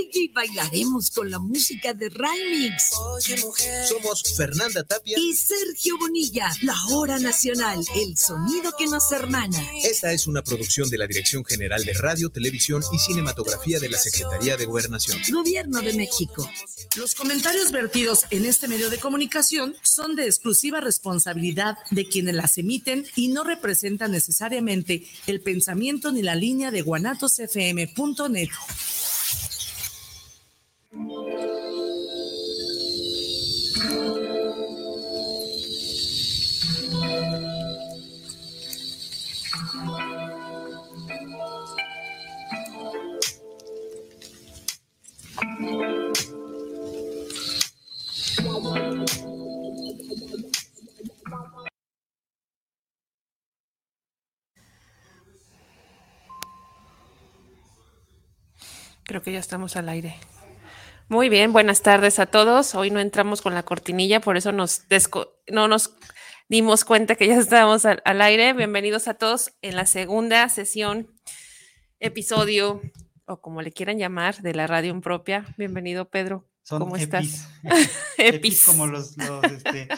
baile y bailaremos con la música de Remix. Somos Fernanda Tapia y Sergio Bonilla, la hora nacional, el sonido que nos hermana. Esta es una producción de la Dirección General de Radio, Televisión y Cinematografía de la Secretaría de Gobernación. Gobierno de México. Los comentarios vertidos en este medio de comunicación son de exclusiva responsabilidad de quienes las emiten y no representan necesariamente el pensamiento ni la línea de guanatosfm.net. Creo que ya estamos al aire. Muy bien, buenas tardes a todos. Hoy no entramos con la cortinilla, por eso nos no nos dimos cuenta que ya estábamos al, aire. Bienvenidos a todos en la segunda sesión, episodio, o como le quieran llamar, de la radio propia. Bienvenido, Pedro. ¿Cómo estás? epis. como los, este,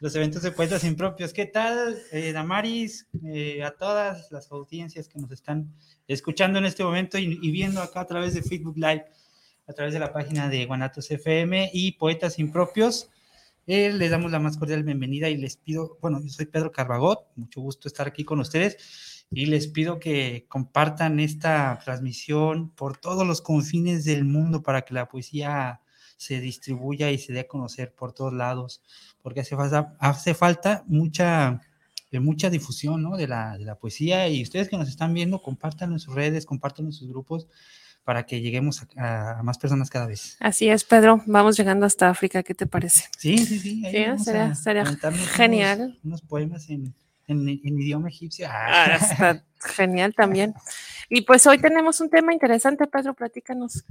los, eventos de poetas impropios. ¿Qué tal, eh, Damaris? Eh, a todas las audiencias que nos están escuchando en este momento y, viendo acá a través de Facebook Live, a través de la página de Guanatos FM y Poetas Impropios. Eh, les damos la más cordial bienvenida y les pido, bueno, yo soy Pedro Carbagot, mucho gusto estar aquí con ustedes y les pido que compartan esta transmisión por todos los confines del mundo para que la poesía se distribuya y se dé a conocer por todos lados, porque hace falta, hace falta mucha de mucha difusión ¿no? de, la, de la poesía y ustedes que nos están viendo, compartan en sus redes, compartan en sus grupos para que lleguemos a, más personas cada vez. Así es, Pedro, vamos llegando hasta África, ¿qué te parece? Sí, sí, sí. sería, genial. Unos, poemas en, en, idioma egipcio. Ah, está genial también. Y pues hoy tenemos un tema interesante, Pedro, platícanos.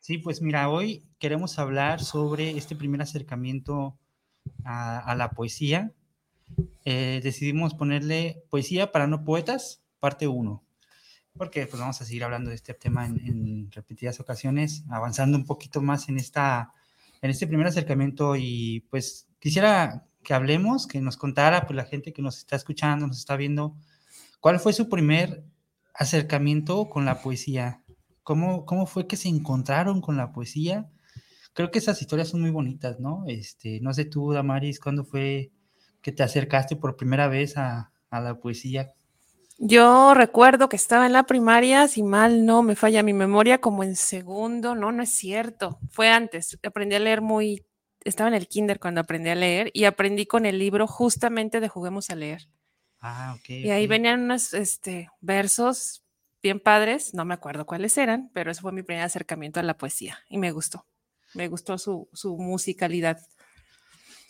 Sí, pues mira, hoy queremos hablar sobre este primer acercamiento a, a la poesía eh, decidimos ponerle Poesía para no poetas, parte 1, porque pues vamos a seguir hablando de este tema en, repetidas ocasiones, avanzando un poquito más en, esta, en este primer acercamiento y pues quisiera que hablemos, que nos contara pues la gente que nos está escuchando, nos está viendo, cuál fue su primer acercamiento con la poesía, cómo, cómo fue que se encontraron con la poesía. Creo que esas historias son muy bonitas, ¿no? Este, no sé tú, Damaris, cuándo fue que te acercaste por primera vez a, la poesía? Yo recuerdo que estaba en la primaria, si mal no me falla mi memoria, como en segundo, no, no es cierto, fue antes, aprendí a leer muy, estaba en el kinder cuando aprendí a leer y aprendí con el libro justamente de Juguemos a leer. Ah, ok. Y ahí venían unos este, versos bien padres, no me acuerdo cuáles eran, pero ese fue mi primer acercamiento a la poesía y me gustó, me gustó su, su musicalidad.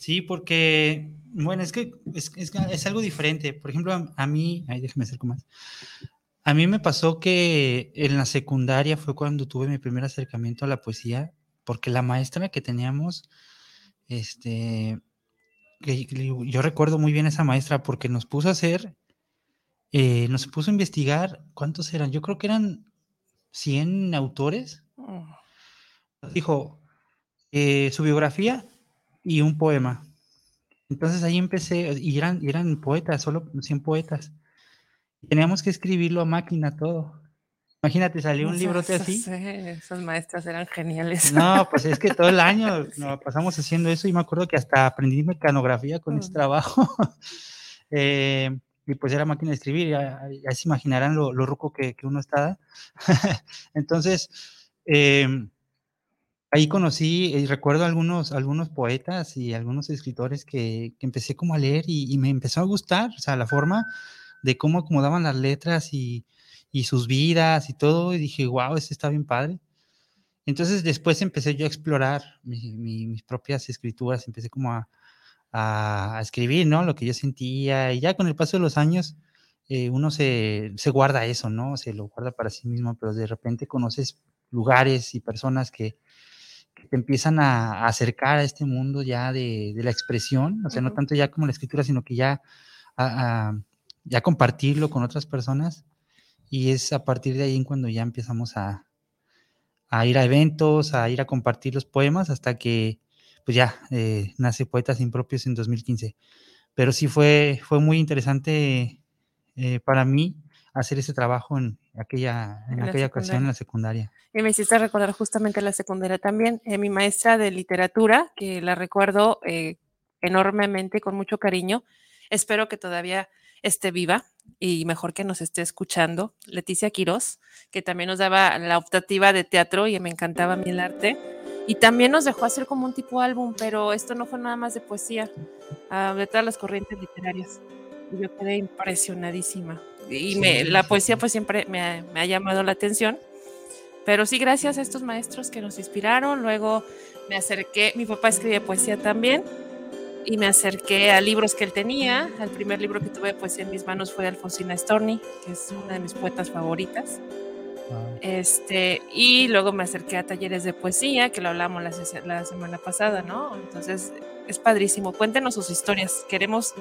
Sí, porque, bueno, es que es, algo diferente. Por ejemplo, a, mí, ay, déjame acerco más. A mí me pasó que en la secundaria fue cuando tuve mi primer acercamiento a la poesía, porque la maestra que teníamos, este, yo recuerdo muy bien a esa maestra porque nos puso a hacer, eh, nos puso a investigar, ¿cuántos eran? Yo creo que eran 100 autores. Mm. Dijo, eh, su biografía y un poema. Entonces ahí empecé, y eran, eran poetas, solo 100 poetas. Teníamos que escribirlo a máquina todo. Imagínate, salió un librote así. Sí, esas maestras eran geniales. No, pues es que todo el año nos pasamos haciendo eso y me acuerdo que hasta aprendí mecanografía con ese mm. trabajo. Eh, y pues era máquina de escribir, ya, se imaginarán lo, lo ruco que, que uno está. Entonces, eh, ahí conocí y recuerdo algunos, algunos poetas y algunos escritores que, empecé como a leer y, me empezó a gustar, o sea, la forma de cómo acomodaban las letras y, sus vidas y todo, y dije, wow, este está bien padre. Entonces después empecé yo a explorar mis propias escrituras, empecé como a, a, escribir, ¿no? Lo que yo sentía, y ya con el paso de los años, eh, uno se, se guarda eso, ¿no? Se lo guarda para sí mismo, pero de repente conoces lugares y personas que, te empiezan a, acercar a este mundo ya de, la expresión, o sea, no tanto ya como la escritura, sino que ya, a, ya compartirlo con otras personas. Y es a partir de ahí cuando ya empezamos a, a ir a eventos, a ir a compartir los poemas, hasta que pues ya eh, nace Poetas Impropios en 2015. Pero sí fue, fue muy interesante eh, para mí hacer ese trabajo en aquella, en, aquella ocasión en la secundaria. Y me hiciste recordar justamente la secundaria también. Eh, mi maestra de literatura, que la recuerdo enormemente, con mucho cariño, espero que todavía esté viva y mejor que nos esté escuchando, Leticia Quiroz, que también nos daba la optativa de teatro y me encantaba a mí el arte. Y también nos dejó hacer como un tipo álbum, pero esto no fue nada más de poesía, ah, de todas las corrientes literarias. Y yo quedé impresionadísima. Y me, la poesía pues siempre me ha, me ha llamado la atención. Pero sí, gracias a estos maestros que nos inspiraron. Luego me acerqué, mi papá escribe poesía también y me acerqué a libros que él tenía. El primer libro que tuve pues en mis manos fue de Alfonsina Storni, que es una de mis poetas favoritas. Este, y luego me acerqué a talleres de poesía, que lo hablamos la, semana pasada, ¿no? Entonces, es padrísimo. Cuéntenos sus historias. Queremos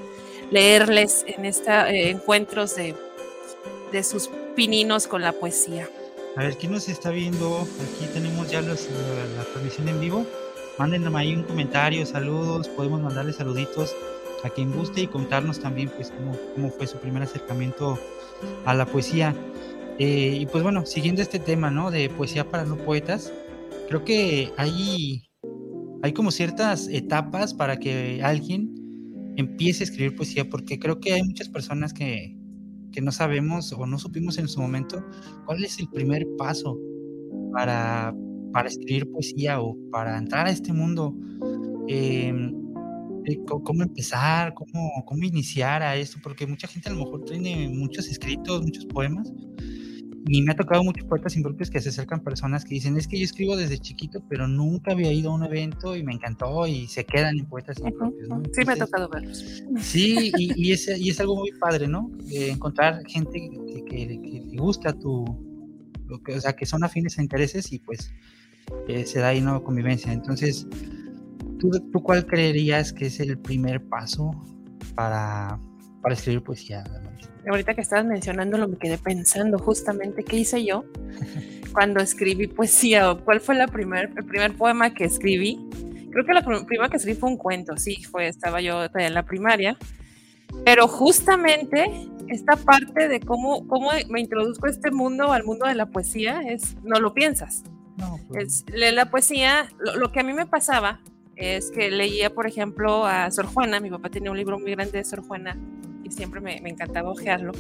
leerles en estos eh, encuentros de, de sus pininos con la poesía. A ver, ¿quién nos está viendo? Aquí tenemos ya la transmisión en vivo mándenme ahí un comentario, saludos, podemos mandarle saluditos a quien guste y contarnos también pues cómo, cómo fue su primer acercamiento a la poesía. Eh, y pues bueno, siguiendo este tema, ¿no? De poesía para no poetas, creo que hay, hay como ciertas etapas para que alguien empiece a escribir poesía, porque creo que hay muchas personas que, que no sabemos o no supimos en su momento cuál es el primer paso para para escribir poesía o para entrar a este mundo, em, eh, cómo empezar, cómo, cómo iniciar a esto, porque mucha gente a lo mejor tiene muchos escritos, muchos poemas, y me ha tocado muchos poetas impropios que se acercan personas que dicen, es que yo escribo desde chiquito, pero nunca había ido a un evento y me encantó y se quedan en poetas impropios. sí, me ha tocado verlos. Sí, y, y, es, y es algo muy padre, ¿no? encontrar gente que, que, que, le gusta tu, o sea, que son afines a intereses y pues se da ahí una convivencia. Entonces, ¿tú, ¿tú, cuál creerías que es el primer paso para, para escribir poesía? Ahorita que estabas mencionando lo me quedé pensando justamente qué hice yo cuando escribí poesía o cuál fue la primer, el primer poema que escribí. Creo que la primera que escribí fue un cuento, sí, fue, estaba yo en la primaria, pero justamente esta parte de cómo, cómo me introduzco a este mundo, al mundo de la poesía, es no lo piensas. Pues. la poesía, lo, que a mí me pasaba es que leía, por ejemplo, a Sor Juana, mi papá tenía un libro muy grande de Sor Juana siempre me, encantaba ojearlo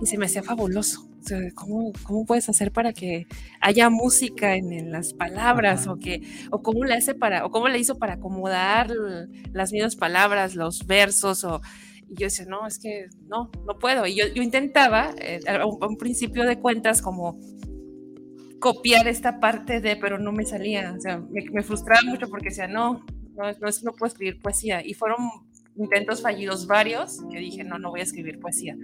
y se me hacía fabuloso. ¿cómo, ¿cómo, puedes hacer para que haya música en, las palabras o que o cómo le hace para o cómo le hizo para acomodar las mismas palabras, los versos o y yo decía, no, es que no, no puedo. Y yo, yo intentaba, eh, a, un, principio de cuentas, como copiar esta parte de, pero no me salía, o sea, me, frustraba mucho porque decía, no, no, no, no puedo escribir poesía. Y fueron intentos fallidos varios que dije, no, no voy a escribir poesía.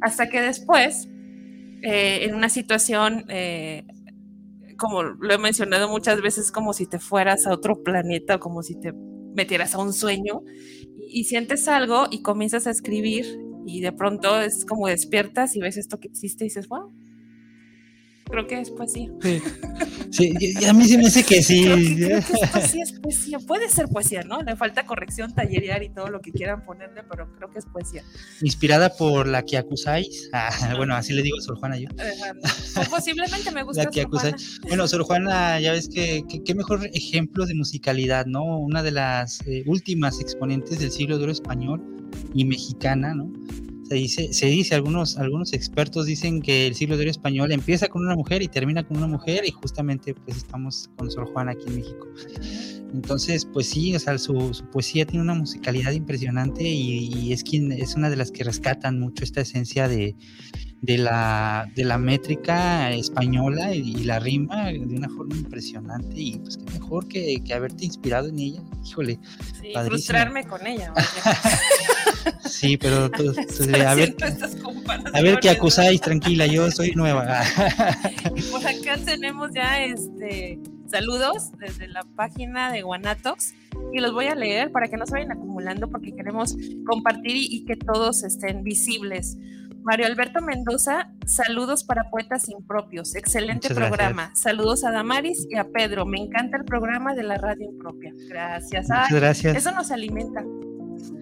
Hasta que después, eh, en una situación, eh, como lo he mencionado muchas veces, como si te fueras a otro planeta, como si te metieras a un sueño y sientes algo y comienzas a escribir y de pronto es como despiertas y ves esto que existe y dices, wow, creo que es poesía. Sí, y a mí se me hace que sí. sí es poesía, puede ser poesía, ¿no? Le falta corrección, tallerear y todo lo que quieran ponerle, pero creo que es poesía. Inspirada por la que acusáis. Ah, bueno, así le digo a Sor Juana yo. posiblemente me gusta. La que acusáis. Bueno, Sor Juana, ya ves que qué mejor ejemplo de musicalidad, ¿no? Una de las eh, últimas exponentes del siglo de oro español y mexicana, ¿no? Se dice, algunos, algunos expertos dicen que el siglo de oro español empieza con una mujer y termina con una mujer y justamente pues estamos con Sor Juana aquí en México. Entonces, pues sí, o sea, su, poesía tiene una musicalidad impresionante y, es quien es una de las que rescatan mucho esta esencia de, de la, de la métrica española y, la rima de una forma impresionante y pues qué mejor que, que haberte inspirado en ella, híjole. Sí, frustrarme con ella. sí, pero a ver, a ver qué acusáis, tranquila, yo soy nueva. Por acá tenemos ya este saludos desde la página de Guanatox y los voy a leer para que no se vayan acumulando porque queremos compartir y, que todos estén visibles. Mario Alberto Mendoza, saludos para Poetas Impropios. Excelente programa. Saludos a Damaris y a Pedro. Me encanta el programa de la radio impropia. Gracias. Muchas gracias. Eso nos alimenta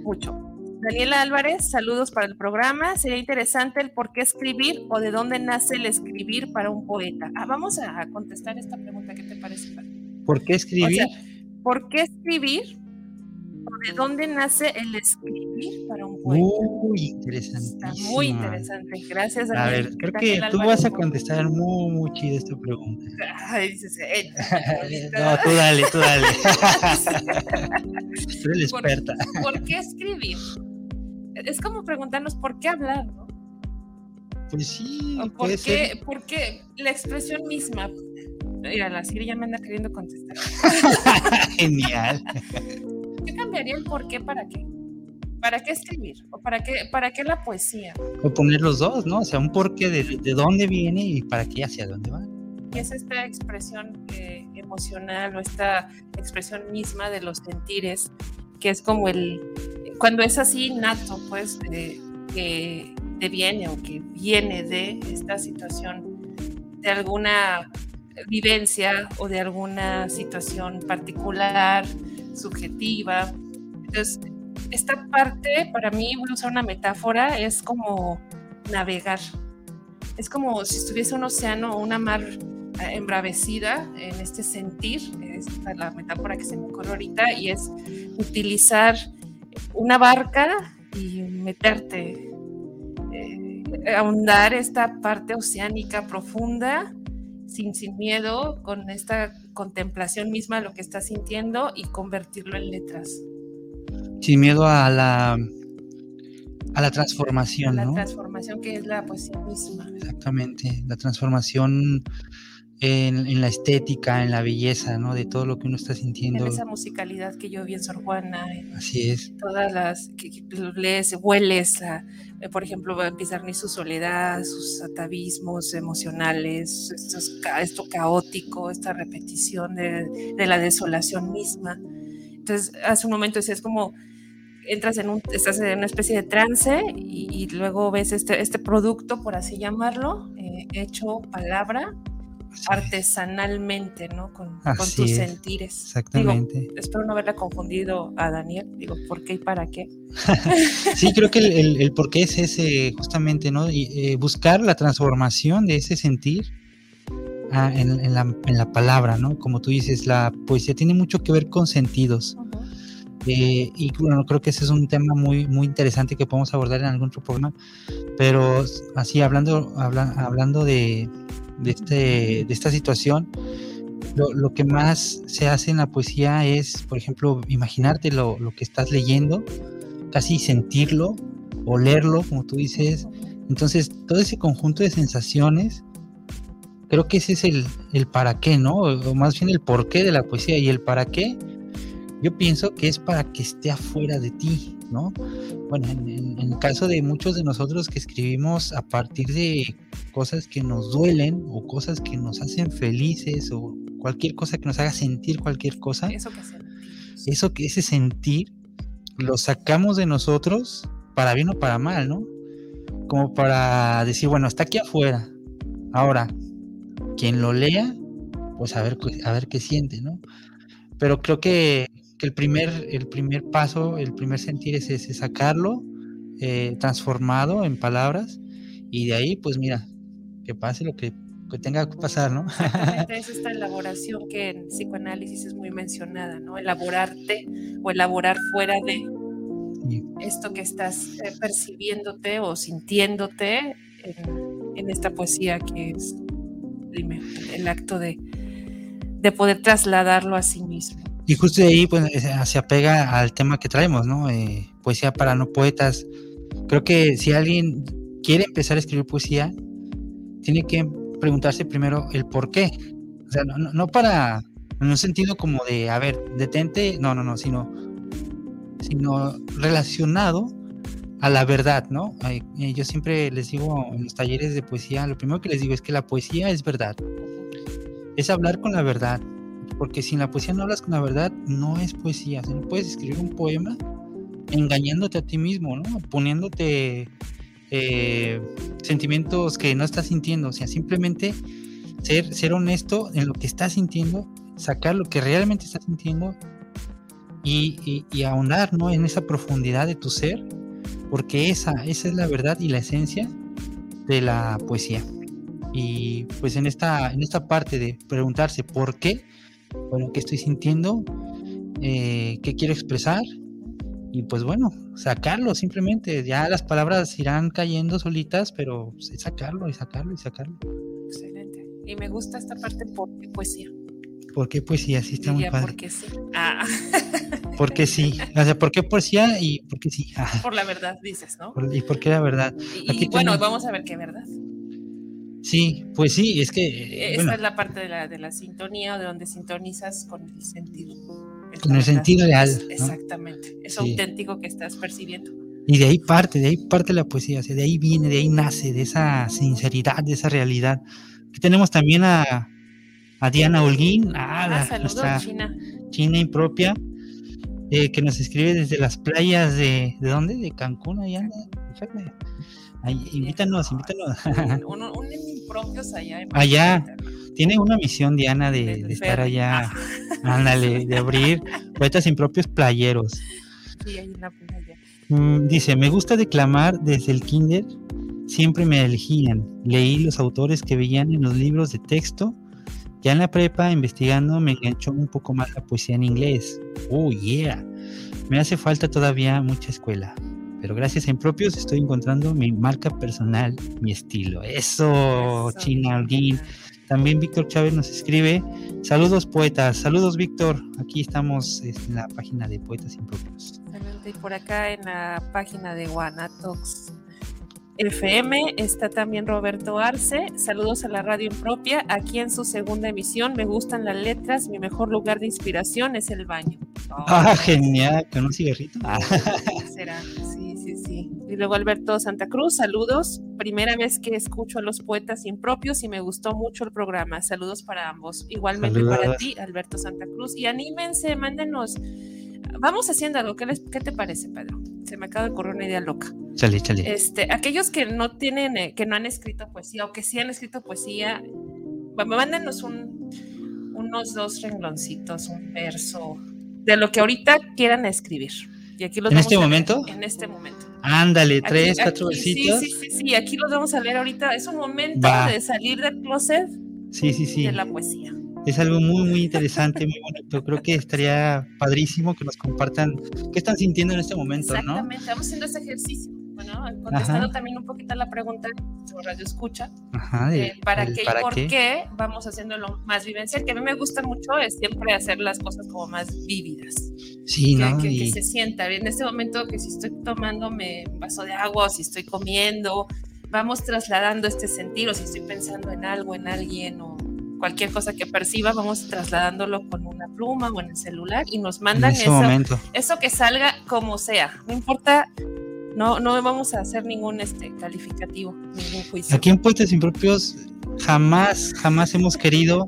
mucho. Daniela Álvarez, saludos para el programa. Sería interesante el por qué escribir o de dónde nace el escribir para un poeta. Ah, vamos a contestar esta pregunta. ¿Qué te parece? ¿Por qué escribir? ¿Por qué escribir de dónde nace el escribir para un poeta. Muy interesante. muy interesante. Gracias. A ver, creo que tú vas a contestar muy, muy chido esta pregunta. Ay, dices, eh, no, tú dale, tú dale. tú eres experta. ¿Por, qué escribir? Es como preguntarnos por qué hablar, ¿no? Pues sí. ¿Por qué, ¿Por qué la expresión misma? Mira, la Siri ya me anda queriendo contestar. Genial. ¿Qué cambiaría el por qué para qué? ¿Para qué escribir? ¿O para qué, para qué la poesía? O poner los dos, ¿no? O sea, un porqué de, de dónde viene y para qué hacia dónde va. Y es esta expresión eh, emocional o esta expresión misma de los sentires, que es como el, cuando es así nato, pues, que te viene o que viene de esta situación, de alguna vivencia o de alguna situación particular, subjetiva. Entonces, esta parte, para mí, voy a usar una metáfora, es como navegar. Es como si estuviese un océano o una mar eh, embravecida en este sentir, es la metáfora que se me ocurre ahorita, y es utilizar una barca y meterte, eh, ahondar esta parte oceánica profunda sin, sin miedo, con esta contemplación misma de lo que estás sintiendo y convertirlo en letras. Sin miedo a la a la transformación, a la transformación que es la poesía misma. Exactamente, la transformación en, la estética, en la belleza, ¿no? De todo lo que uno está sintiendo. En esa musicalidad que yo vi en Sor Juana. Así es. Todas las que, lees, hueles, eh, por ejemplo, va a empezar ni su soledad, sus atavismos emocionales, esto, caótico, esta repetición de, la desolación misma. Entonces, hace un momento decías como entras en un, estás en una especie de trance y, luego ves este, este producto, por así llamarlo, eh, hecho palabra, artesanalmente, ¿no? Con, tus sentires. Exactamente. espero no haberla confundido a Daniel. Digo, ¿por qué y para qué? sí, creo que el, el, por qué es ese, justamente, ¿no? Y, eh, buscar la transformación de ese sentir ah, en, la, en, la, palabra, ¿no? Como tú dices, la poesía tiene mucho que ver con sentidos. Eh, y bueno, creo que ese es un tema muy, muy interesante que podemos abordar en algún otro programa. Pero así, hablando, hablando de, de, este, de esta situación, lo, que más se hace en la poesía es, por ejemplo, imaginarte lo, que estás leyendo, casi sentirlo, olerlo, como tú dices. Entonces, todo ese conjunto de sensaciones, creo que ese es el, el para qué, ¿no? O más bien el por qué de la poesía. Y el para qué, yo pienso que es para que esté afuera de ti, ¿no? Bueno, en, el caso de muchos de nosotros que escribimos a partir de cosas que nos duelen o cosas que nos hacen felices o cualquier cosa que nos haga sentir cualquier cosa, eso que, eso que ese sentir lo sacamos de nosotros para bien o para mal, ¿no? Como para decir, bueno, está aquí afuera. Ahora, quien lo lea, pues a ver, a ver qué siente, ¿no? Pero creo que que el primer, el primer paso, el primer sentir es ese, sacarlo eh, transformado en palabras y de ahí, pues mira, que pase lo que, tenga que pasar, ¿no? Es esta elaboración que en psicoanálisis es muy mencionada, ¿no? Elaborarte o elaborar fuera de esto que estás eh, percibiéndote o sintiéndote en, esta poesía que es el acto de, de poder trasladarlo a sí mismo. Y justo de ahí pues, se apega al tema que traemos, ¿no? Eh, poesía para no poetas. Creo que si alguien quiere empezar a escribir poesía, tiene que preguntarse primero el por qué. O sea, no, para, en un sentido como de, a ver, detente, no, no, no, sino, sino relacionado a la verdad, ¿no? Eh, yo siempre les digo en los talleres de poesía, lo primero que les digo es que la poesía es verdad. Es hablar con la verdad, porque si en la poesía no hablas con la verdad, no es poesía. no puedes escribir un poema engañándote a ti mismo, ¿no? Poniéndote eh, sentimientos que no estás sintiendo, o sea, simplemente ser, ser honesto en lo que estás sintiendo, sacar lo que realmente estás sintiendo y, y, ahondar ¿no? en esa profundidad de tu ser, porque esa, esa es la verdad y la esencia de la poesía. Y pues en esta, en esta parte de preguntarse por qué, bueno, qué estoy sintiendo, eh, qué quiero expresar, y pues bueno, sacarlo simplemente, ya las palabras irán cayendo solitas, pero pues, sacarlo y sacarlo y sacarlo. Excelente. Y me gusta esta parte porque poesía. ¿Por qué poesía? Sí, está muy padre. Porque sí. Ah. Porque sí. O sea, ¿por qué poesía y por qué sí? Ah. Por la verdad, dices, ¿no? ¿Y por qué la verdad? Y, bueno, vamos a ver qué verdad. Sí, pues sí, es que. Eh, Esa es la parte de la, de la sintonía de donde sintonizas con el sentido. con el sentido real. Exactamente. Es auténtico que estás percibiendo. Y de ahí parte, de ahí parte la poesía, o sea, de ahí viene, de ahí nace, de esa sinceridad, de esa realidad. Aquí tenemos también a, a Diana Holguín, a ah, nuestra China. China impropia, eh, que nos escribe desde las playas de, ¿de dónde? De Cancún, allá. Invítanos, invítanos. Un, un, impropios allá. Allá. Tiene una misión, Diana, de, de, estar allá. Ándale, de abrir poetas impropios playeros. Sí, hay una playa. Mm, dice, me gusta declamar desde el kinder, siempre me elegían. Leí los autores que veían en los libros de texto ya en la prepa, investigando, me enganchó un poco más la poesía en inglés. Oh, yeah. Me hace falta todavía mucha escuela. Pero gracias a Impropios estoy encontrando mi marca personal, mi estilo. Eso, China Alguín. También Víctor Chávez nos escribe. Saludos poetas, saludos Víctor. Aquí estamos en la página de Poetas Impropios. Y por acá en la página de Guanatox FM está también Roberto Arce. Saludos a la radio impropia. Aquí en su segunda emisión me gustan las letras. Mi mejor lugar de inspiración es el baño. ah, genial. ¿Con un cigarrito? Será. Sí. Y luego Alberto Santa Cruz. Saludos. Primera vez que escucho a los poetas impropios y me gustó mucho el programa. Saludos para ambos. Igualmente para ti, Alberto Santa Cruz. Y anímense, mándenos. Vamos haciendo algo. ¿Qué, les, qué te parece, Pedro? Se me acaba de ocurrir una idea loca. Chale, chale. Este, aquellos que no tienen, eh, que no han escrito poesía o que sí han escrito poesía, mándenos un, unos dos rengloncitos, un verso de lo que ahorita quieran escribir. Y aquí los ¿En este momento? En este momento. Ándale, tres, cuatro versitos. Sí, sí, sí, aquí los vamos a leer ahorita. Es un momento de salir del closet sí, sí, sí. de la poesía. Es algo muy, muy interesante, muy bonito. Creo que estaría padrísimo que nos compartan qué están sintiendo en este momento, ¿no? Exactamente, estamos haciendo ese ejercicio. Bueno, contestando también un poquito a la pregunta sobre radio escucha, Ajá, eh, para qué y por qué? vamos haciéndolo más vivencial, que a mí me gusta mucho es siempre hacer las cosas como más vívidas. Sí, que, ¿no? Que, se sienta. En este momento que si estoy tomándome un vaso de agua o si estoy comiendo, vamos trasladando este sentir o si estoy pensando en algo, en alguien o cualquier cosa que perciba, vamos trasladándolo con una pluma o en el celular y nos mandan eso, eso que salga como sea, no importa, no, no vamos a hacer ningún este calificativo, ningún juicio. Aquí en Poetas Impropios jamás, jamás hemos querido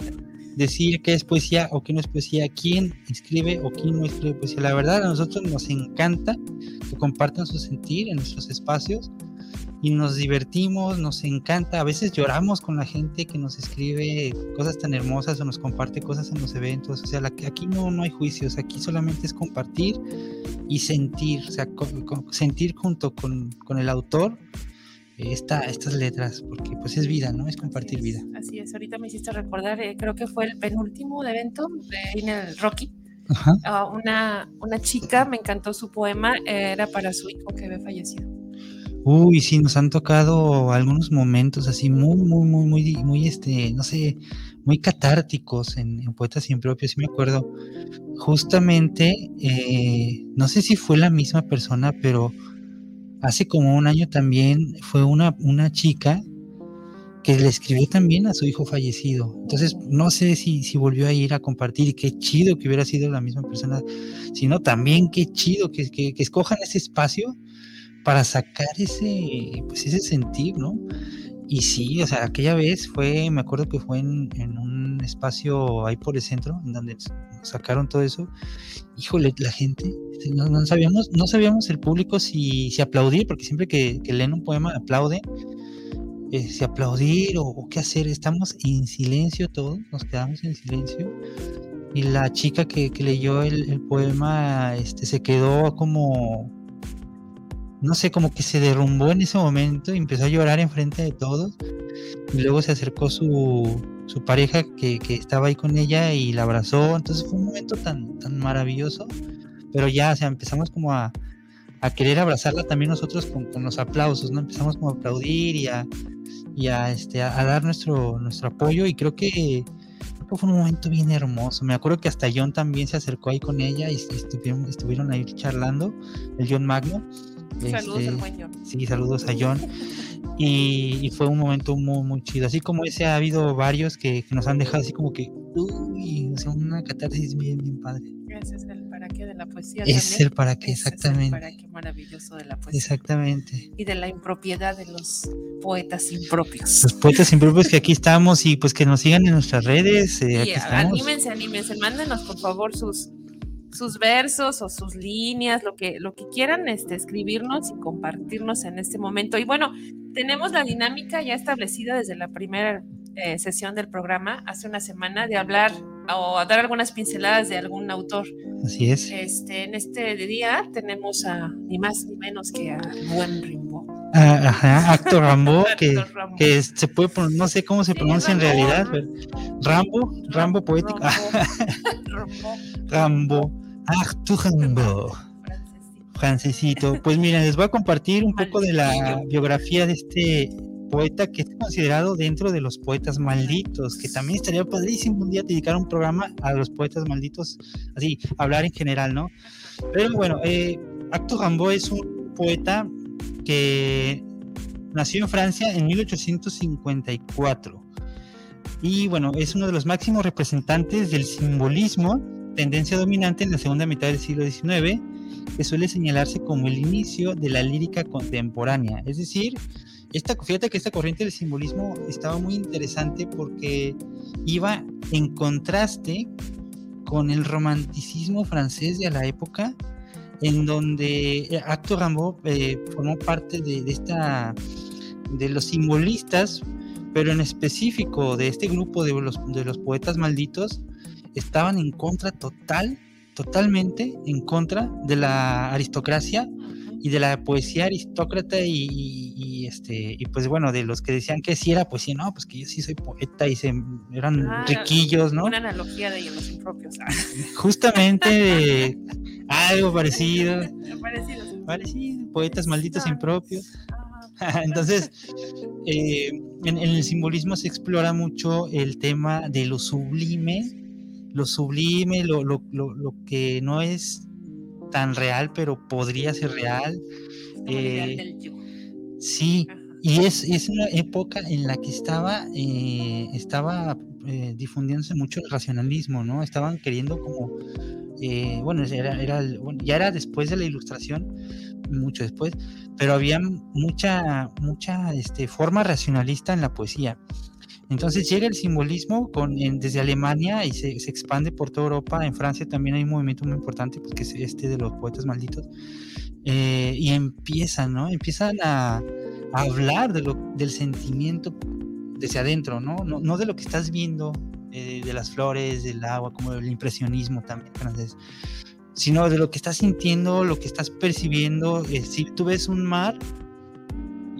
decir qué es poesía o qué no es poesía, quién escribe o quién no escribe poesía. La verdad, a nosotros nos encanta que compartan su sentir en nuestros espacios y nos divertimos, nos encanta, a veces lloramos con la gente que nos escribe cosas tan hermosas o nos comparte cosas en los eventos, o sea, aquí no, no hay juicios, aquí solamente es compartir y sentir, o sea, sentir junto con, el autor esta, estas letras, porque pues es vida, ¿no? Es compartir vida. Así es, ahorita me hiciste recordar, eh, creo que fue el penúltimo evento en el Rocky. una, una chica, me encantó su poema, era para su hijo que había fallecido Uy, sí, nos han tocado algunos momentos así muy, muy, muy, muy, muy, este, no sé, muy catárticos en, Poetas Impropios, sí me acuerdo. Justamente, eh, no sé si fue la misma persona, pero hace como un año también fue una, una chica que le escribió también a su hijo fallecido. Entonces, no sé si, si volvió a ir a compartir y qué chido que hubiera sido la misma persona, sino también qué chido que, que escojan ese espacio para sacar ese, pues ese sentir, ¿no? Y sí, o sea, aquella vez fue, me acuerdo que fue en, un espacio ahí por el centro, en donde sacaron todo eso. Híjole, la gente este, no, sabíamos, no sabíamos el público si, si aplaudir, porque siempre que, leen un poema aplauden, eh, si aplaudir o, qué hacer. Estamos en silencio todos, nos quedamos en silencio. Y la chica que, leyó el, poema este, se quedó como, no sé, como que se derrumbó en ese momento y empezó a llorar enfrente de todos. Y luego se acercó su, su pareja que, estaba ahí con ella y la abrazó. Entonces fue un momento tan, tan maravilloso. Pero ya, o sea, empezamos como a, querer abrazarla también nosotros con, los aplausos, ¿no? Empezamos como a aplaudir y a, y a, este, a, dar nuestro, nuestro apoyo y creo que, fue un momento bien hermoso. Me acuerdo que hasta John también se acercó ahí con ella y estuvieron, estuvieron ahí charlando, el John Magno. Saludos al este, buen John. Sí, saludos a John. Y, fue un momento muy, muy chido. Así como ese ha habido varios que, nos han dejado así como que, uy, o una catarsis bien, bien padre. Ese es el para qué de la poesía. Es el para qué, exactamente. Es el para qué maravilloso de la poesía. Exactamente. Y de la impropiedad de los poetas impropios. Los poetas impropios que aquí estamos y pues que nos sigan en nuestras redes. Eh, anímense, anímense, mándenos por favor sus sus versos o sus líneas, lo que, lo que quieran este, escribirnos y compartirnos en este momento. Y bueno, tenemos la dinámica ya establecida desde la primera eh, sesión del programa hace una semana de hablar o dar algunas pinceladas de algún autor. Así es. Este, en este día tenemos a ni más ni menos que a Buen Rimbo. Ah, ajá, Acto Rambo, que, que, se puede, no sé cómo se pronuncia en realidad, Rambo, Rambo poético. Rambo. Rambo. Acto Rambo. Francesito. Pues miren, les voy a compartir un poco de la biografía de este poeta que es considerado dentro de los poetas malditos, que también estaría padrísimo un día dedicar un programa a los poetas malditos, así, hablar en general, ¿no? Pero bueno, eh, Acto Rambo es un poeta que nació en Francia en 1854. Y bueno, es uno de los máximos representantes del simbolismo, tendencia dominante en la segunda mitad del siglo XIX, que suele señalarse como el inicio de la lírica contemporánea. Es decir, esta, fíjate que esta corriente del simbolismo estaba muy interesante porque iba en contraste con el romanticismo francés de la época, en donde Acto Rambo eh, formó parte de, esta de los simbolistas, pero en específico de este grupo de los, de los poetas malditos, estaban en contra total totalmente en contra de la aristocracia y de la poesía aristócrata y, este y pues bueno de los que decían que sí era poesía no pues que yo sí soy poeta y se eran ah, riquillos no una analogía de los impropios. Ah. justamente algo parecido. Parecido poetas malditos ah. impropios. Entonces eh, en el simbolismo se explora mucho el tema de lo sublime lo sublime, lo, lo, lo, que no es tan real, pero podría ser real. Eh, sí, y es, es, una época en la que estaba, eh, estaba eh, difundiéndose mucho el racionalismo, ¿no? Estaban queriendo como, bueno, era, era, ya era después de la ilustración, mucho después, pero había mucha, mucha este, forma racionalista en la poesía. Entonces llega el simbolismo con, desde Alemania y se, expande por toda Europa. En Francia también hay un movimiento muy importante, pues, que es este de los poetas malditos. Eh, y empiezan, ¿no? Empiezan a, hablar de lo, del sentimiento desde adentro, ¿no? No, de lo que estás viendo, eh, de las flores, del agua, como el impresionismo también francés, sino de lo que estás sintiendo, lo que estás percibiendo. Eh, si tú ves un mar,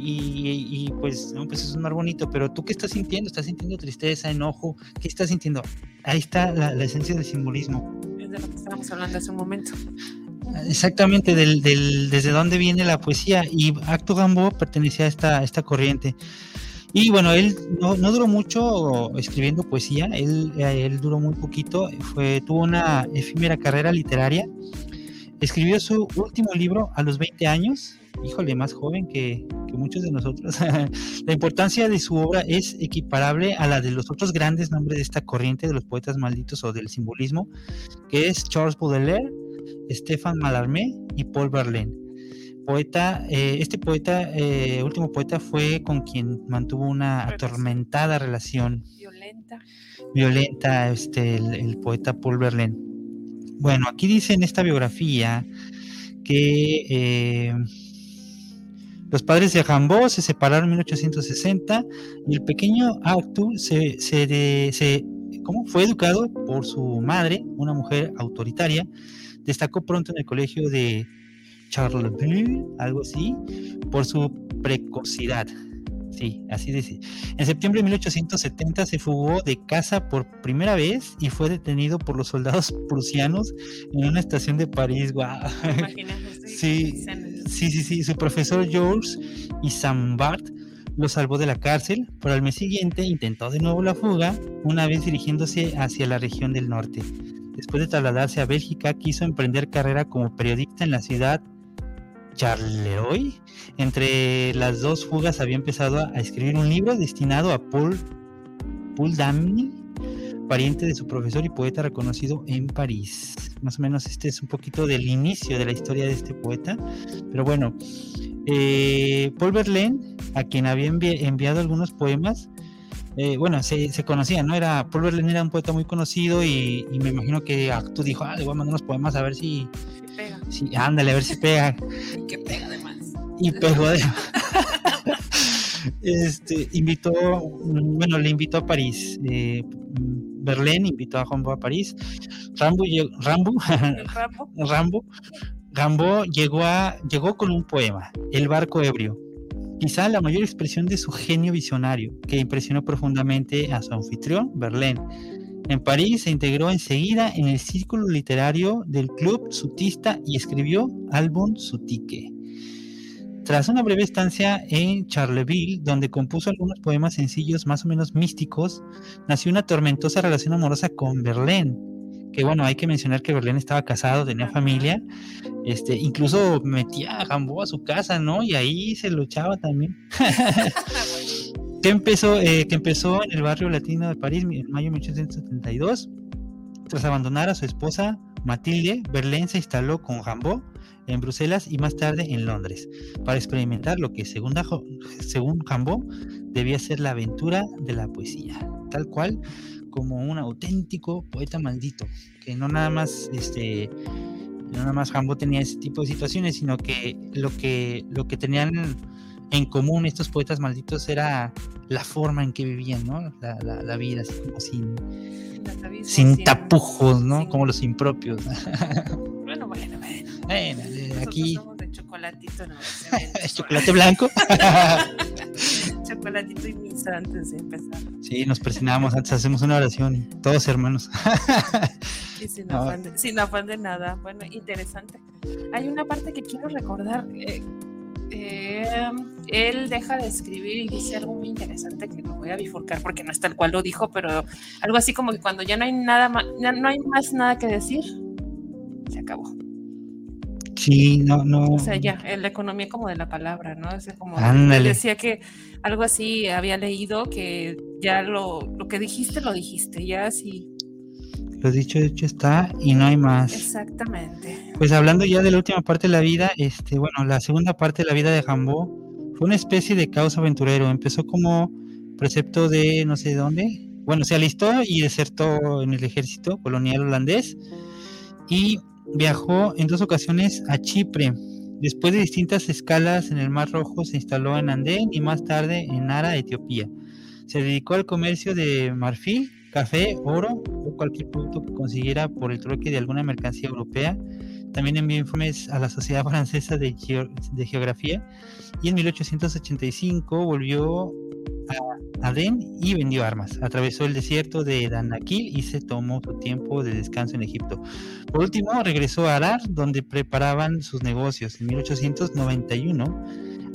y, pues, no, pues es un mar bonito, pero tú qué estás sintiendo? ¿Estás sintiendo tristeza, enojo? ¿Qué estás sintiendo? Ahí está la, esencia del simbolismo. Es de lo que estábamos hablando hace un momento. Exactamente, del, del, desde dónde viene la poesía. Y Acto Gambo pertenecía a esta, esta corriente. Y bueno, él no, no, duró mucho escribiendo poesía, él, él duró muy poquito, fue, tuvo una efímera carrera literaria. Escribió su último libro a los 20 años, híjole, más joven que, muchos de nosotros. la importancia de su obra es equiparable a la de los otros grandes nombres de esta corriente de los poetas malditos o del simbolismo, que es Charles Baudelaire, Stéphane Mallarmé y Paul Verlaine. Poeta, eh, este poeta, eh, último poeta, fue con quien mantuvo una atormentada relación. Violenta. Violenta, este, el, el poeta Paul Verlaine. Bueno, aquí dice en esta biografía que eh, los padres de Rambo se separaron en 1860 y el pequeño Arthur se, se, fue educado por su madre, una mujer autoritaria. Destacó pronto en el colegio de Charleville, algo así, por su precocidad. Sí, así dice. En septiembre de 1870 se fugó de casa por primera vez y fue detenido por los soldados prusianos en una estación de París. Wow. Sí, sí, sí, sí. Su profesor Georges Isambard lo salvó de la cárcel, pero al mes siguiente intentó de nuevo la fuga, una vez dirigiéndose hacia la región del norte. Después de trasladarse a Bélgica, quiso emprender carrera como periodista en la ciudad Charleroi. Entre las dos fugas había empezado a escribir un libro destinado a Paul, Paul Damny, pariente de su profesor y poeta reconocido en París. Más o menos este es un poquito del inicio de la historia de este poeta. Pero bueno, eh, Paul Verlaine, a quien había enviado algunos poemas, eh, bueno, se, se conocían, ¿no? Era, Paul Verlaine era un poeta muy conocido y, me imagino que tú dijo, ah, le voy a mandar unos poemas a ver si, pega. Sí, ándale, a ver si pega. Y que pega además. Y pegó además. este, invitó, bueno, le invitó a París. Eh, Berlín invitó a Rambo a París. Rambo, Rambo, Rambo, Rambo llegó, a, llegó con un poema, El barco ebrio. Quizá la mayor expresión de su genio visionario, que impresionó profundamente a su anfitrión, Berlín en París se integró enseguida en el círculo literario del Club Sutista y escribió Álbum Sutique. Tras una breve estancia en Charleville, donde compuso algunos poemas sencillos más o menos místicos, nació una tormentosa relación amorosa con Verlaine. Que bueno, hay que mencionar que Verlaine estaba casado, tenía familia, este, incluso metía a Gamboa a su casa, ¿no? Y ahí se luchaba también. que empezó, eh, que empezó en el barrio latino de París en mayo de 1872. Tras abandonar a su esposa Matilde, Verlaine se instaló con Rambaud en Bruselas y más tarde en Londres para experimentar lo que, según, según Rambaud, debía ser la aventura de la poesía, tal cual como un auténtico poeta maldito, que no nada más este no nada más Rambaud tenía ese tipo de situaciones, sino que lo que lo que tenían en común estos poetas malditos era la forma en que vivían, ¿no? La, vida, así como sin, sin tapujos, ¿no? como los impropios. Bueno. Bueno, aquí. Somos de chocolatito, ¿no? chocolate blanco. chocolatito y misa antes de empezar. Sí, nos presionamos antes, hacemos una oración, todos hermanos. sí, sin, afán de, sin afán de nada. Bueno, interesante. Hay una parte que quiero recordar. Eh, eh, él deja de escribir y dice algo muy interesante que lo voy a bifurcar porque no es tal cual lo dijo, pero algo así como que cuando ya no hay nada más, no hay más nada que decir, se acabó. Sí, no, no. O sea, ya, la economía como de la palabra, ¿no? O como decía que algo así había leído que ya lo, lo que dijiste, lo dijiste, ya así lo dicho hecho está y no hay más. Exactamente. Pues hablando ya de la última parte de la vida, este, bueno, la segunda parte de la vida de Jambó fue una especie de caos aventurero. Empezó como precepto de no sé dónde. Bueno, se alistó y desertó en el ejército colonial holandés y viajó en dos ocasiones a Chipre. Después de distintas escalas en el Mar Rojo, se instaló en Andén y más tarde en Ara, Etiopía. Se dedicó al comercio de marfil café, oro o cualquier producto que consiguiera por el trueque de alguna mercancía europea. También envió informes a la Sociedad Francesa de, Geografía y en 1885 volvió Adén y vendió armas. Atravesó el desierto de Danakil y se tomó su tiempo de descanso en Egipto. Por último, regresó a Arar, donde preparaban sus negocios. En 1891,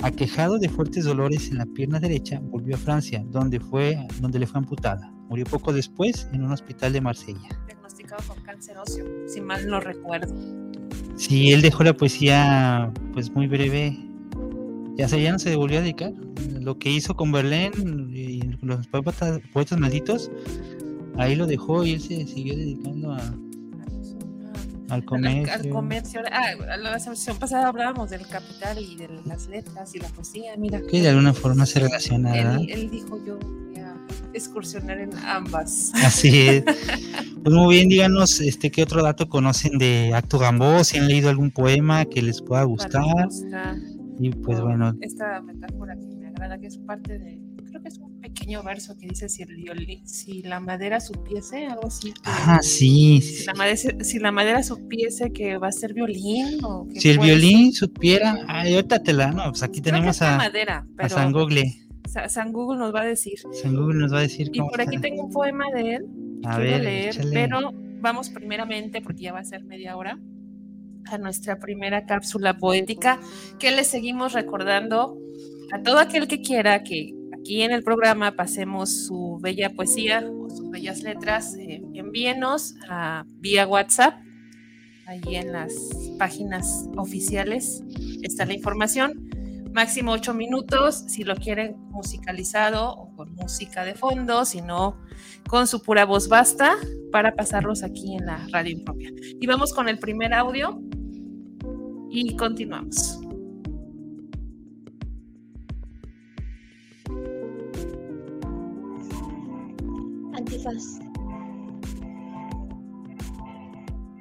aquejado de fuertes dolores en la pierna derecha, volvió a Francia, donde, fue, donde le fue amputada. Murió poco después en un hospital de Marsella. Diagnosticado con cáncer óseo, si mal no recuerdo. Sí, él dejó la poesía pues muy breve. Ya, se, ya no se volvió a dedicar. Lo que hizo con Berlín y los poetas, poetas malditos, ahí lo dejó y él se siguió dedicando a, al comercio. Al, comercio. Ah, la sesión pasada hablábamos del capital y de las letras y la poesía, mira. Que de alguna forma se relaciona. Él, él dijo yo excursionar en ambas. Así es. Pues muy bien, díganos este qué otro dato conocen de Acto Gambó, si han leído algún poema que les pueda gustar. Y pues bueno. Esta metáfora que me agrada, que es parte de, creo que es un pequeño verso que dice si, el si la madera supiese, algo así. ah, sí. Si, La madera, si la madera supiese que va a ser violín. O si el violín supiera, ay, ahorita te la, no, pues aquí tenemos a, madera, a San Google. San Google nos va a decir. San Google nos va a decir. Y por aquí tengo un poema de él. A ver, leer, pero vamos primeramente, porque ya va a ser media hora, a nuestra primera cápsula poética, que le seguimos recordando a todo aquel que quiera que aquí en el programa pasemos su bella poesía o sus bellas letras, eh, envíenos a, vía WhatsApp. Allí en las páginas oficiales está la información máximo ocho minutos, si lo quieren musicalizado o con música de fondo, si no, con su pura voz basta para pasarlos aquí en la radio impropia. Y vamos con el primer audio y continuamos. Antifaz.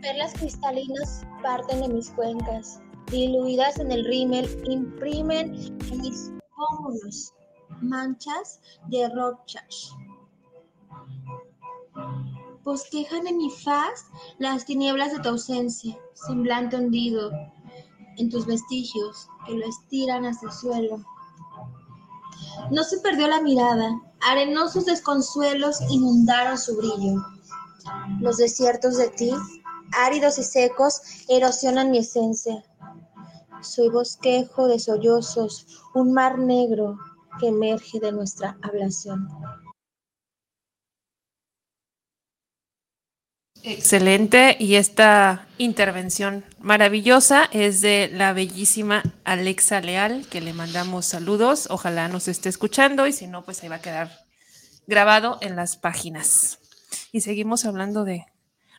Perlas cristalinas parten de mis cuencas diluidas en el rímel, imprimen en mis pómulos manchas de Rorschach. Bosquejan en mi faz las tinieblas de tu ausencia, semblante hundido en tus vestigios que lo estiran hasta el suelo. No se perdió la mirada, arenosos desconsuelos inundaron su brillo. Los desiertos de ti, áridos y secos, erosionan mi esencia. Soy bosquejo de sollozos, un mar negro que emerge de nuestra ablación. Excelente, y esta intervención maravillosa es de la bellísima Alexa Leal, que le mandamos saludos, ojalá nos esté escuchando y si no, pues ahí va a quedar grabado en las páginas. Y seguimos hablando de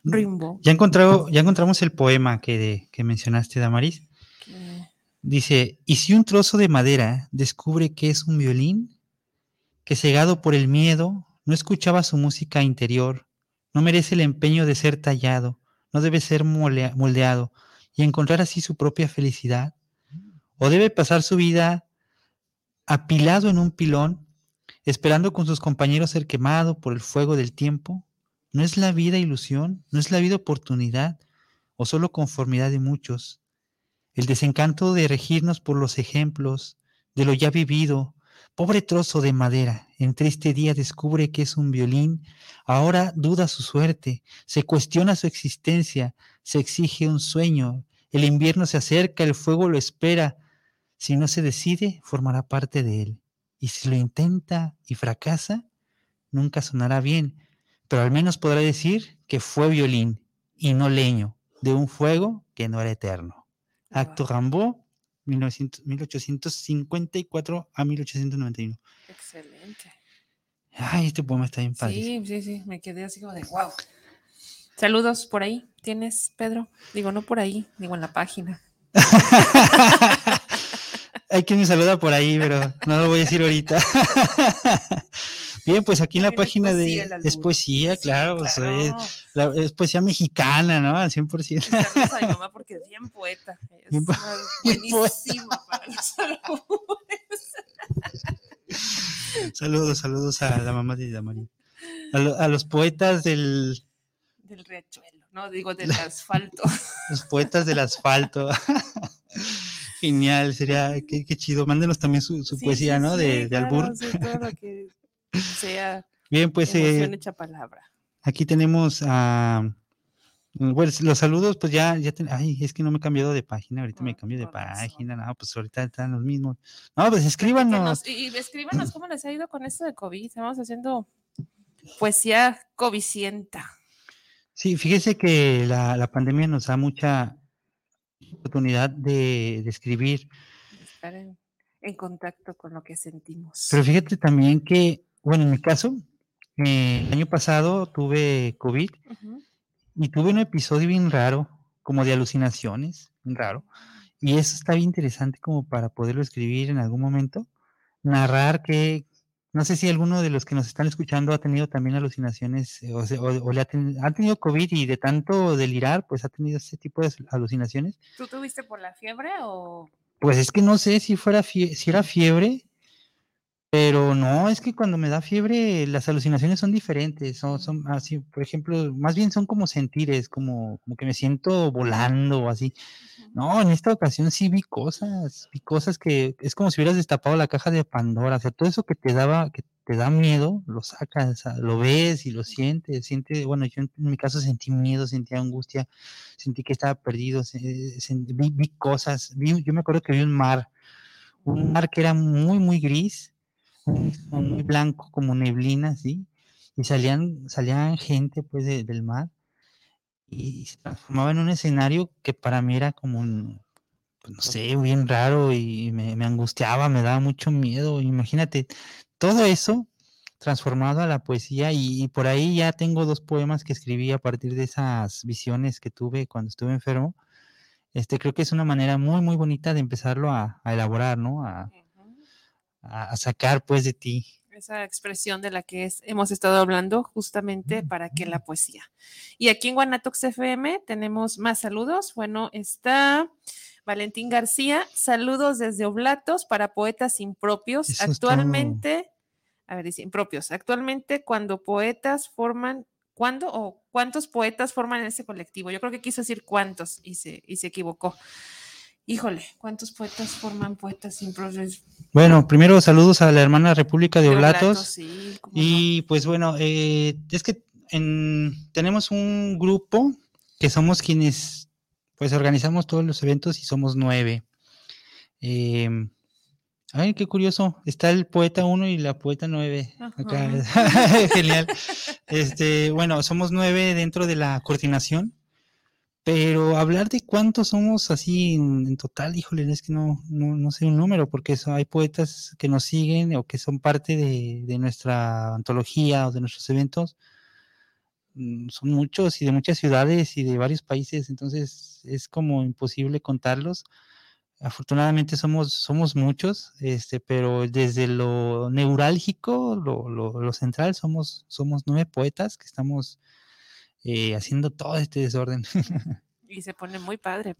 Rimbo. Ya, encontrado, ya encontramos el poema que, que mencionaste, Damaris. Dice, ¿y si un trozo de madera descubre que es un violín? Que cegado por el miedo, no escuchaba su música interior, no merece el empeño de ser tallado, no debe ser moldeado y encontrar así su propia felicidad. O debe pasar su vida apilado en un pilón, esperando con sus compañeros ser quemado por el fuego del tiempo. ¿No es la vida ilusión? ¿No es la vida oportunidad? ¿O solo conformidad de muchos? el desencanto de regirnos por los ejemplos de lo ya vivido. Pobre trozo de madera, en triste día descubre que es un violín, ahora duda su suerte, se cuestiona su existencia, se exige un sueño, el invierno se acerca, el fuego lo espera, si no se decide, formará parte de él, y si lo intenta y fracasa, nunca sonará bien, pero al menos podrá decir que fue violín y no leño, de un fuego que no era eterno. Acto Rambo, 1854 a 1891. Excelente. Ay, este poema está bien padre. Sí, sí, sí, me quedé así como de wow. Saludos por ahí. ¿Tienes, Pedro? Digo, no por ahí, digo en la página. Hay quien me saluda por ahí, pero no lo voy a decir ahorita. Bien, pues aquí en la página de... Es poesía, claro, es, poesía mexicana, ¿no? Al 100%. Saludos a mi mamá porque es bien poeta. Es buenísima para los Saludos, saludos a la mamá de Damarín. A, a los poetas del... Del riachuelo, no, digo del asfalto. Los poetas del asfalto. Genial, sería, qué, qué, chido. Mándenos también su, su poesía, ¿no? de, de albur. todo lo que sea Bien, pues eh, palabra. Aquí tenemos a bueno, los saludos, pues ya, ya ay, es que no me he cambiado de página, ahorita me cambio de página, no, pues ahorita están los mismos. No, pues escríbanos. y, escríbanos cómo les ha ido con esto de COVID. Estamos haciendo poesía covicienta. Sí, fíjese que la, la pandemia nos da mucha oportunidad de, de escribir. Estar en, en contacto con lo que sentimos. Pero fíjate también que bueno, en mi caso, eh, el año pasado tuve COVID y tuve un episodio bien raro, como de alucinaciones, bien raro. Y eso está bien interesante como para poderlo escribir en algún momento, narrar qué, no sé si alguno de los que nos están escuchando ha tenido también alucinaciones eh, o, o, le ha, ha, tenido COVID y de tanto delirar, pues ha tenido ese tipo de alucinaciones. ¿Tú tuviste por la fiebre o...? Pues es que no sé si fuera si era fiebre, pero no, es que cuando me da fiebre las alucinaciones son diferentes, son, son así, por ejemplo, más bien son como sentires, como, como que me siento volando o así. No, en esta ocasión sí vi cosas, vi cosas que es como si hubieras destapado la caja de Pandora, o sea, todo eso que te daba, que te da miedo, lo sacas, lo ves y lo sientes, siente, bueno, yo en, mi caso sentí miedo, sentí angustia, sentí que estaba perdido, vi, vi, cosas, vi, yo me acuerdo que vi un mar, un mar que era muy, muy gris, muy blanco, como neblina, ¿sí? Y salían, salían gente, pues, del mar y se transformaba en un escenario que para mí era como un, pues, no sé, bien raro y me, angustiaba, me daba mucho miedo. Imagínate, todo eso transformado a la poesía y, por ahí ya tengo dos poemas que escribí a partir de esas visiones que tuve cuando estuve enfermo. Este, creo que es una manera muy, muy bonita de empezarlo a, elaborar, ¿no? A, sacar pues de ti. Esa expresión de la que es, hemos estado hablando justamente para que la poesía. Y aquí en Guanatox FM tenemos más saludos. Bueno, está Valentín García, saludos desde Oblatos para poetas impropios. Actualmente, a ver, dice impropios. Actualmente, cuando poetas forman, ¿cuándo o cuántos poetas forman ese colectivo? Yo creo que quiso decir cuántos y se, y se equivocó. Híjole, ¿cuántos poetas forman poetas sin Bueno, primero saludos a la hermana República de Oblatos. y pues bueno, eh, es que tenemos un grupo que somos quienes pues organizamos todos los eventos y somos nueve. Em, ay, qué curioso. Está el poeta uno y la poeta nueve. Genial. Este, bueno, somos nueve dentro de la coordinación. Pero hablar de cuántos somos así en, total, híjole, es que no, no, sé un número, porque hay poetas que nos siguen o que son parte de, nuestra antología o de nuestros eventos. Mm, son muchos y de muchas ciudades y de varios países, entonces es como imposible contarlos. Afortunadamente somos, somos muchos, este, pero desde lo neurálgico, lo, lo, central, somos, somos nueve poetas que estamos eh, haciendo todo este desorden. y se pone muy padre.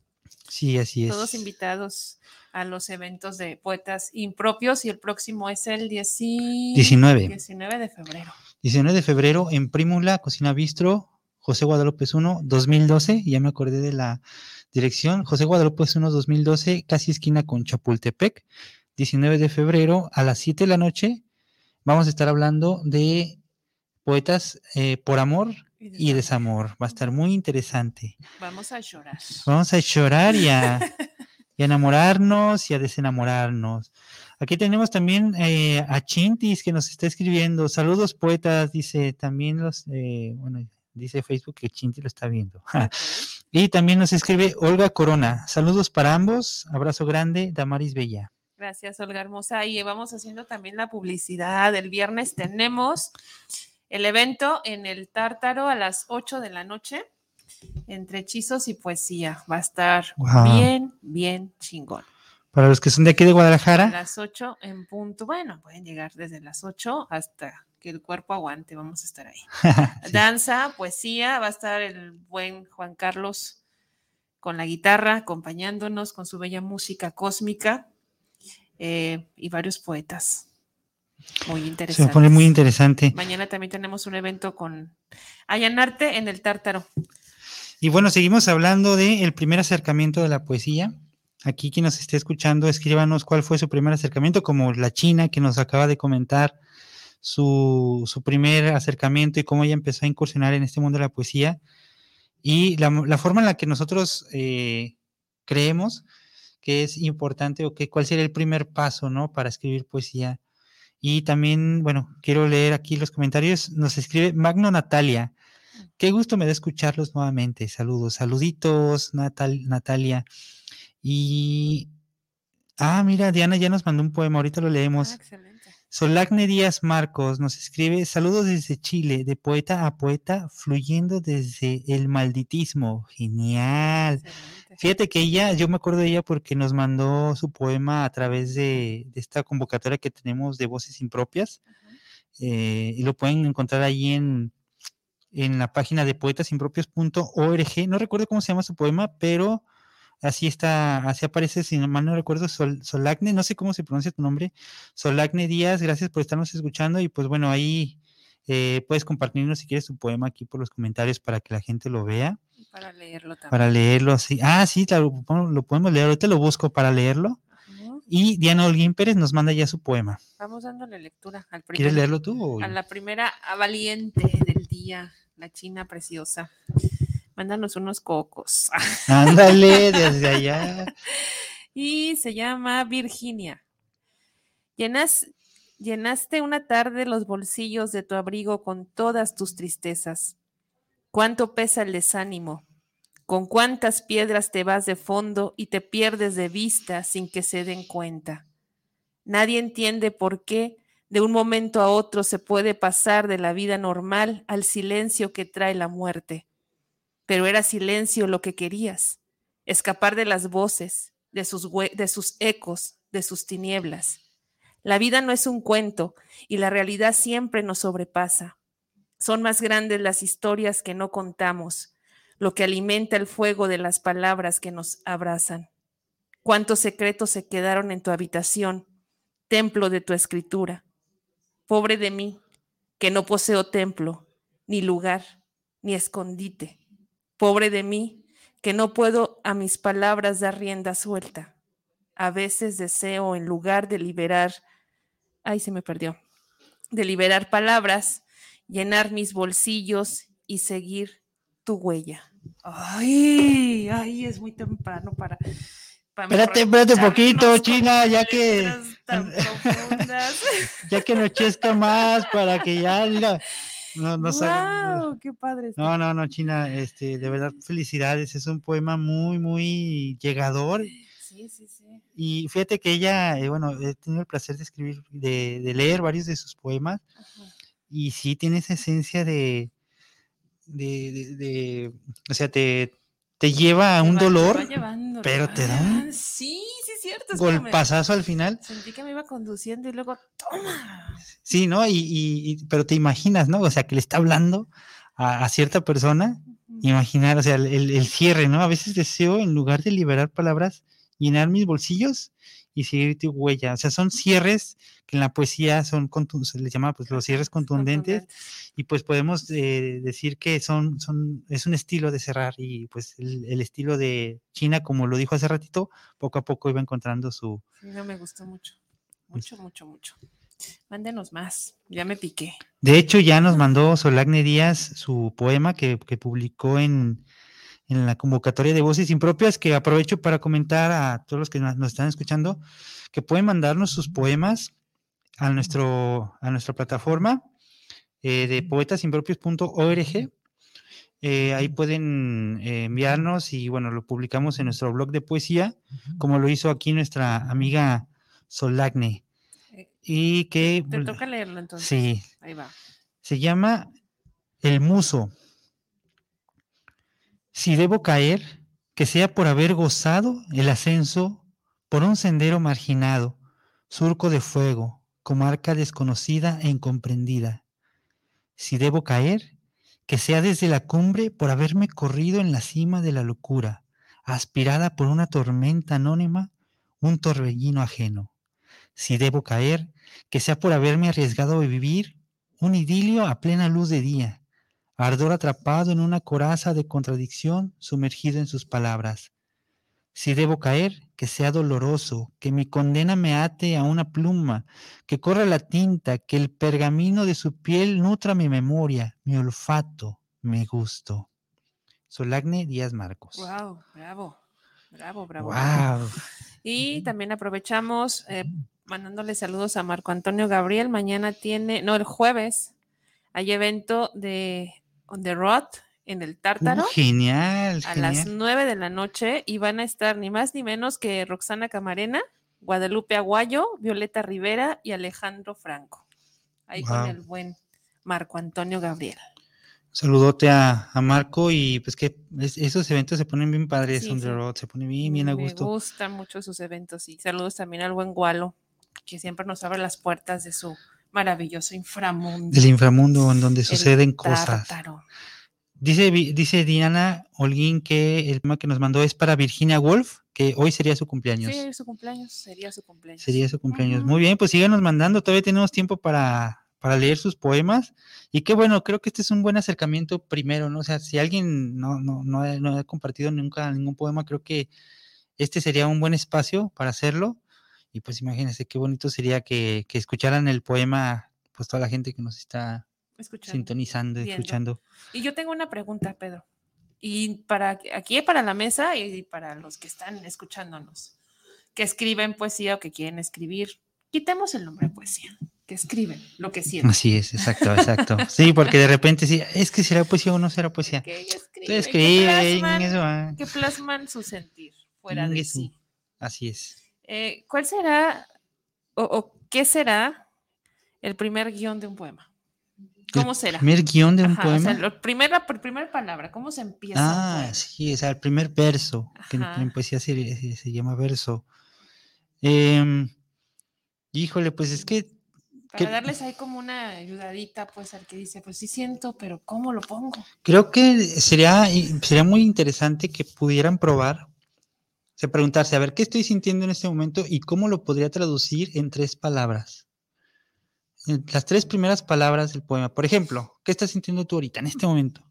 Sí, así es. Todos invitados a los eventos de poetas impropios y el próximo es el 19, 19 de febrero. 19 de febrero en Prímula, Cocina Bistro, José Guadalupe 1, 2012, ya me acordé de la dirección, José Guadalupe 1, 2012, casi esquina con Chapultepec, 19 de febrero a las 7 de la noche, vamos a estar hablando de poetas eh, por amor y desamor. Va a estar muy interesante. Vamos a llorar. Vamos a llorar y a, enamorarnos y a desenamorarnos. Aquí tenemos también eh, a Chintis que nos está escribiendo. Saludos poetas, dice también los, eh, bueno, dice Facebook que Chinti lo está viendo. y también nos escribe Olga Corona. Saludos para ambos. Abrazo grande, Damaris Bella. Gracias, Olga Hermosa. Y vamos haciendo también la publicidad. El viernes tenemos el evento en el Tártaro a las 8 de la noche, entre hechizos y poesía. Va a estar bien, bien chingón. Para los que son de aquí de Guadalajara. A las 8 en punto. Bueno, pueden llegar desde las 8 hasta que el cuerpo aguante. Vamos a estar ahí. Danza, poesía. Va a estar el buen Juan Carlos con la guitarra, acompañándonos con su bella música cósmica eh, y varios poetas. Muy interesante. Se pone muy interesante. Mañana también tenemos un evento con Allanarte en el Tártaro. Y bueno, seguimos hablando del primer acercamiento de la poesía. Aquí quien nos esté escuchando, escríbanos cuál fue su primer acercamiento, como la China que nos acaba de comentar su, primer acercamiento y cómo ella empezó a incursionar en este mundo de la poesía. Y la, forma en la que nosotros eh, creemos que es importante o que cuál sería el primer paso, ¿no? Para escribir poesía y también, bueno, quiero leer aquí los comentarios. Nos escribe Magno Natalia. Qué gusto me da escucharlos nuevamente. Saludos, saluditos, Natal, Natalia. Y. Ah, mira, Diana ya nos mandó un poema, ahorita lo leemos. Ah, Solagne Díaz Marcos nos escribe, saludos desde Chile, de poeta a poeta, fluyendo desde el malditismo. Genial. Excelente. Fíjate que ella, yo me acuerdo de ella porque nos mandó su poema a través de, de esta convocatoria que tenemos de voces impropias. eh, y lo pueden encontrar ahí en, en la página de poetasimpropios.org. No recuerdo cómo se llama su poema, pero así está, así aparece, si no mal no recuerdo, Sol- Solagne, no sé cómo se pronuncia tu nombre, Solagne Díaz, gracias por estarnos escuchando y pues bueno, ahí eh, puedes compartirnos si quieres tu poema aquí por los comentarios para que la gente lo vea, Y Para leerlo también. para leerlo así. Ah, sí, claro, lo lo podemos leer, ahorita lo busco para leerlo. Ajá. Y Diana Holguín Pérez nos manda ya su poema. Vamos dándole lectura al ¿Quieres leerlo tú? o a la primera a valiente del día, la china preciosa. Mándanos unos cocos. Ándale, desde allá. y se llama Virginia. Llenas, llenaste una tarde los bolsillos de tu abrigo con todas tus tristezas. Cuánto pesa el desánimo. Con cuántas piedras te vas de fondo y te pierdes de vista sin que se den cuenta. Nadie entiende por qué de un momento a otro se puede pasar de la vida normal al silencio que trae la muerte. Pero era silencio lo que querías, escapar de las voces, de sus, de sus ecos, de sus tinieblas. La vida no es un cuento y la realidad siempre nos sobrepasa. Son más grandes las historias que no contamos, lo que alimenta el fuego de las palabras que nos abrazan. Cuántos secretos se quedaron en tu habitación, templo de tu escritura. Pobre de mí, que no poseo templo, ni lugar, ni escondite. Pobre de mí, que no puedo a mis palabras dar rienda suelta. A veces deseo, en lugar de liberar, ay, se me perdió, de liberar palabras, llenar mis bolsillos y seguir tu huella. Ay, ay, es muy temprano para. para Espérate, espérate poquito, China, ya que-. Ya que anochezca más para que ya, mira, no, no está. No, no, no, China, este, de verdad, felicidades. Es un poema muy, muy llegador. Sí, sí, sí. Y fíjate que ella, eh, bueno, he tenido el placer de escribir, de, de leer varios de sus poemas. Ajá. Y sí tiene esa esencia de, de, de- de- o sea, te, te lleva a Te un va- te va dolor, llevando, pero va te da un. Sí, es me- golpazazo al final. Sentí que me iba conduciendo y luego, ¡toma! Sí, ¿no? Y, y- y- pero te imaginas, ¿no? O sea, que le está hablando a, a cierta persona, imaginar, o sea, el- el cierre, ¿no? A veces deseo, en lugar de liberar palabras, llenar mis bolsillos y seguir tu huella. O sea, son cierres que en la poesía son, se les llama pues los cierres contundentes y pues podemos eh, decir que son, son, es un estilo de cerrar y pues el, el estilo de China, como lo dijo hace ratito, poco a poco iba encontrando su... Sí, no me gustó mucho. Mucho, mucho, mucho. Mándenos más. Ya me piqué. De hecho, ya nos mandó Solagne Díaz su poema que, que publicó en, en la convocatoria de Voces Impropias, que aprovecho para comentar a todos los que nos, están escuchando, que pueden mandarnos sus poemas a, nuestro, a nuestra plataforma eh, de poetasimpropios.org. Eh, ahí pueden eh, enviarnos y bueno, lo publicamos en nuestro blog de poesía, como lo hizo aquí nuestra amiga Solagne. Y que... Te toca leerlo entonces. Sí, Ahí va. se llama El Muso. Si debo caer, que sea por haber gozado el ascenso por un sendero marginado, surco de fuego, comarca desconocida e incomprendida. Si debo caer, que sea desde la cumbre por haberme corrido en la cima de la locura, aspirada por una tormenta anónima, un torbellino ajeno. Si debo caer, que sea por haberme arriesgado a vivir un idilio a plena luz de día, ardor atrapado en una coraza de contradicción sumergido en sus palabras. Si debo caer, que sea doloroso, que mi condena me ate a una pluma, que corra la tinta, que el pergamino de su piel nutra mi memoria, mi olfato, mi gusto. Solagne Díaz Marcos. Wow, bravo. Bravo, bravo. Wow. Y también aprovechamos eh, mandándole saludos a Marco Antonio Gabriel. Mañana tiene, no, el jueves, hay evento de On the Road en el Tártaro. Uh, genial, a las. 9 de la noche y van a estar ni más ni menos que Roxana Camarena Guadalupe Aguayo, Violeta Rivera y Alejandro Franco. Ahí con el buen Marco Antonio Gabriel. Saludote a, a Marco y pues que es- esos eventos se ponen bien padres, Sí, on the road, se ponen bien, bien a Me gusto. gustan mucho sus eventos y saludos también al buen Gualo, que siempre nos abre las puertas de su maravilloso inframundo. Del inframundo en donde suceden cosas. Dice, dice Diana Holguín que el tema que nos mandó es para Virginia Woolf, que hoy sería su cumpleaños. Sí, su cumpleaños, sería su cumpleaños. Sería su cumpleaños. Muy bien, pues síganos mandando, todavía tenemos tiempo para, para leer sus poemas. Y qué bueno, creo que este es un buen acercamiento primero, ¿no? O sea, si alguien no, no, no, ha, no ha compartido nunca ningún poema, creo que este sería un buen espacio para hacerlo. Y pues imagínense qué bonito sería que, que escucharan el poema, pues toda la gente que nos está Escuchando. sintonizando, viendo. escuchando. Y yo tengo una pregunta, Pedro. Y para aquí para la mesa y para los que están escuchándonos, que escriben poesía o que quieren escribir, quitemos el nombre poesía, que escriben lo que sienten. Así es, exacto, exacto. Sí, porque de repente sí, es que será poesía o no será poesía. Que escriben, que escriben, plasman, eso, ah, que plasman su sentir fuera de sí. Así es. Eh, ¿Cuál será o, o qué será el primer guion de un poema? ¿Cómo será? Primer guion de un Ajá, o poema. sea, lo- primera, palabra, ¿cómo se empieza? Ah, poema? sí, o sea, el primer verso, que en, poesía se, se- se llama verso. Em, híjole, pues es que, Para que- darles ahí como una ayudadita, pues al que dice, pues sí siento, pero ¿cómo lo pongo? creo que sería, sería muy interesante que pudieran probar, o sea, preguntarse, a ver, ¿qué estoy sintiendo en este momento y cómo lo podría traducir en tres palabras? Las tres primeras palabras del poema. Por ejemplo, ¿qué estás sintiendo tú ahorita, en este momento?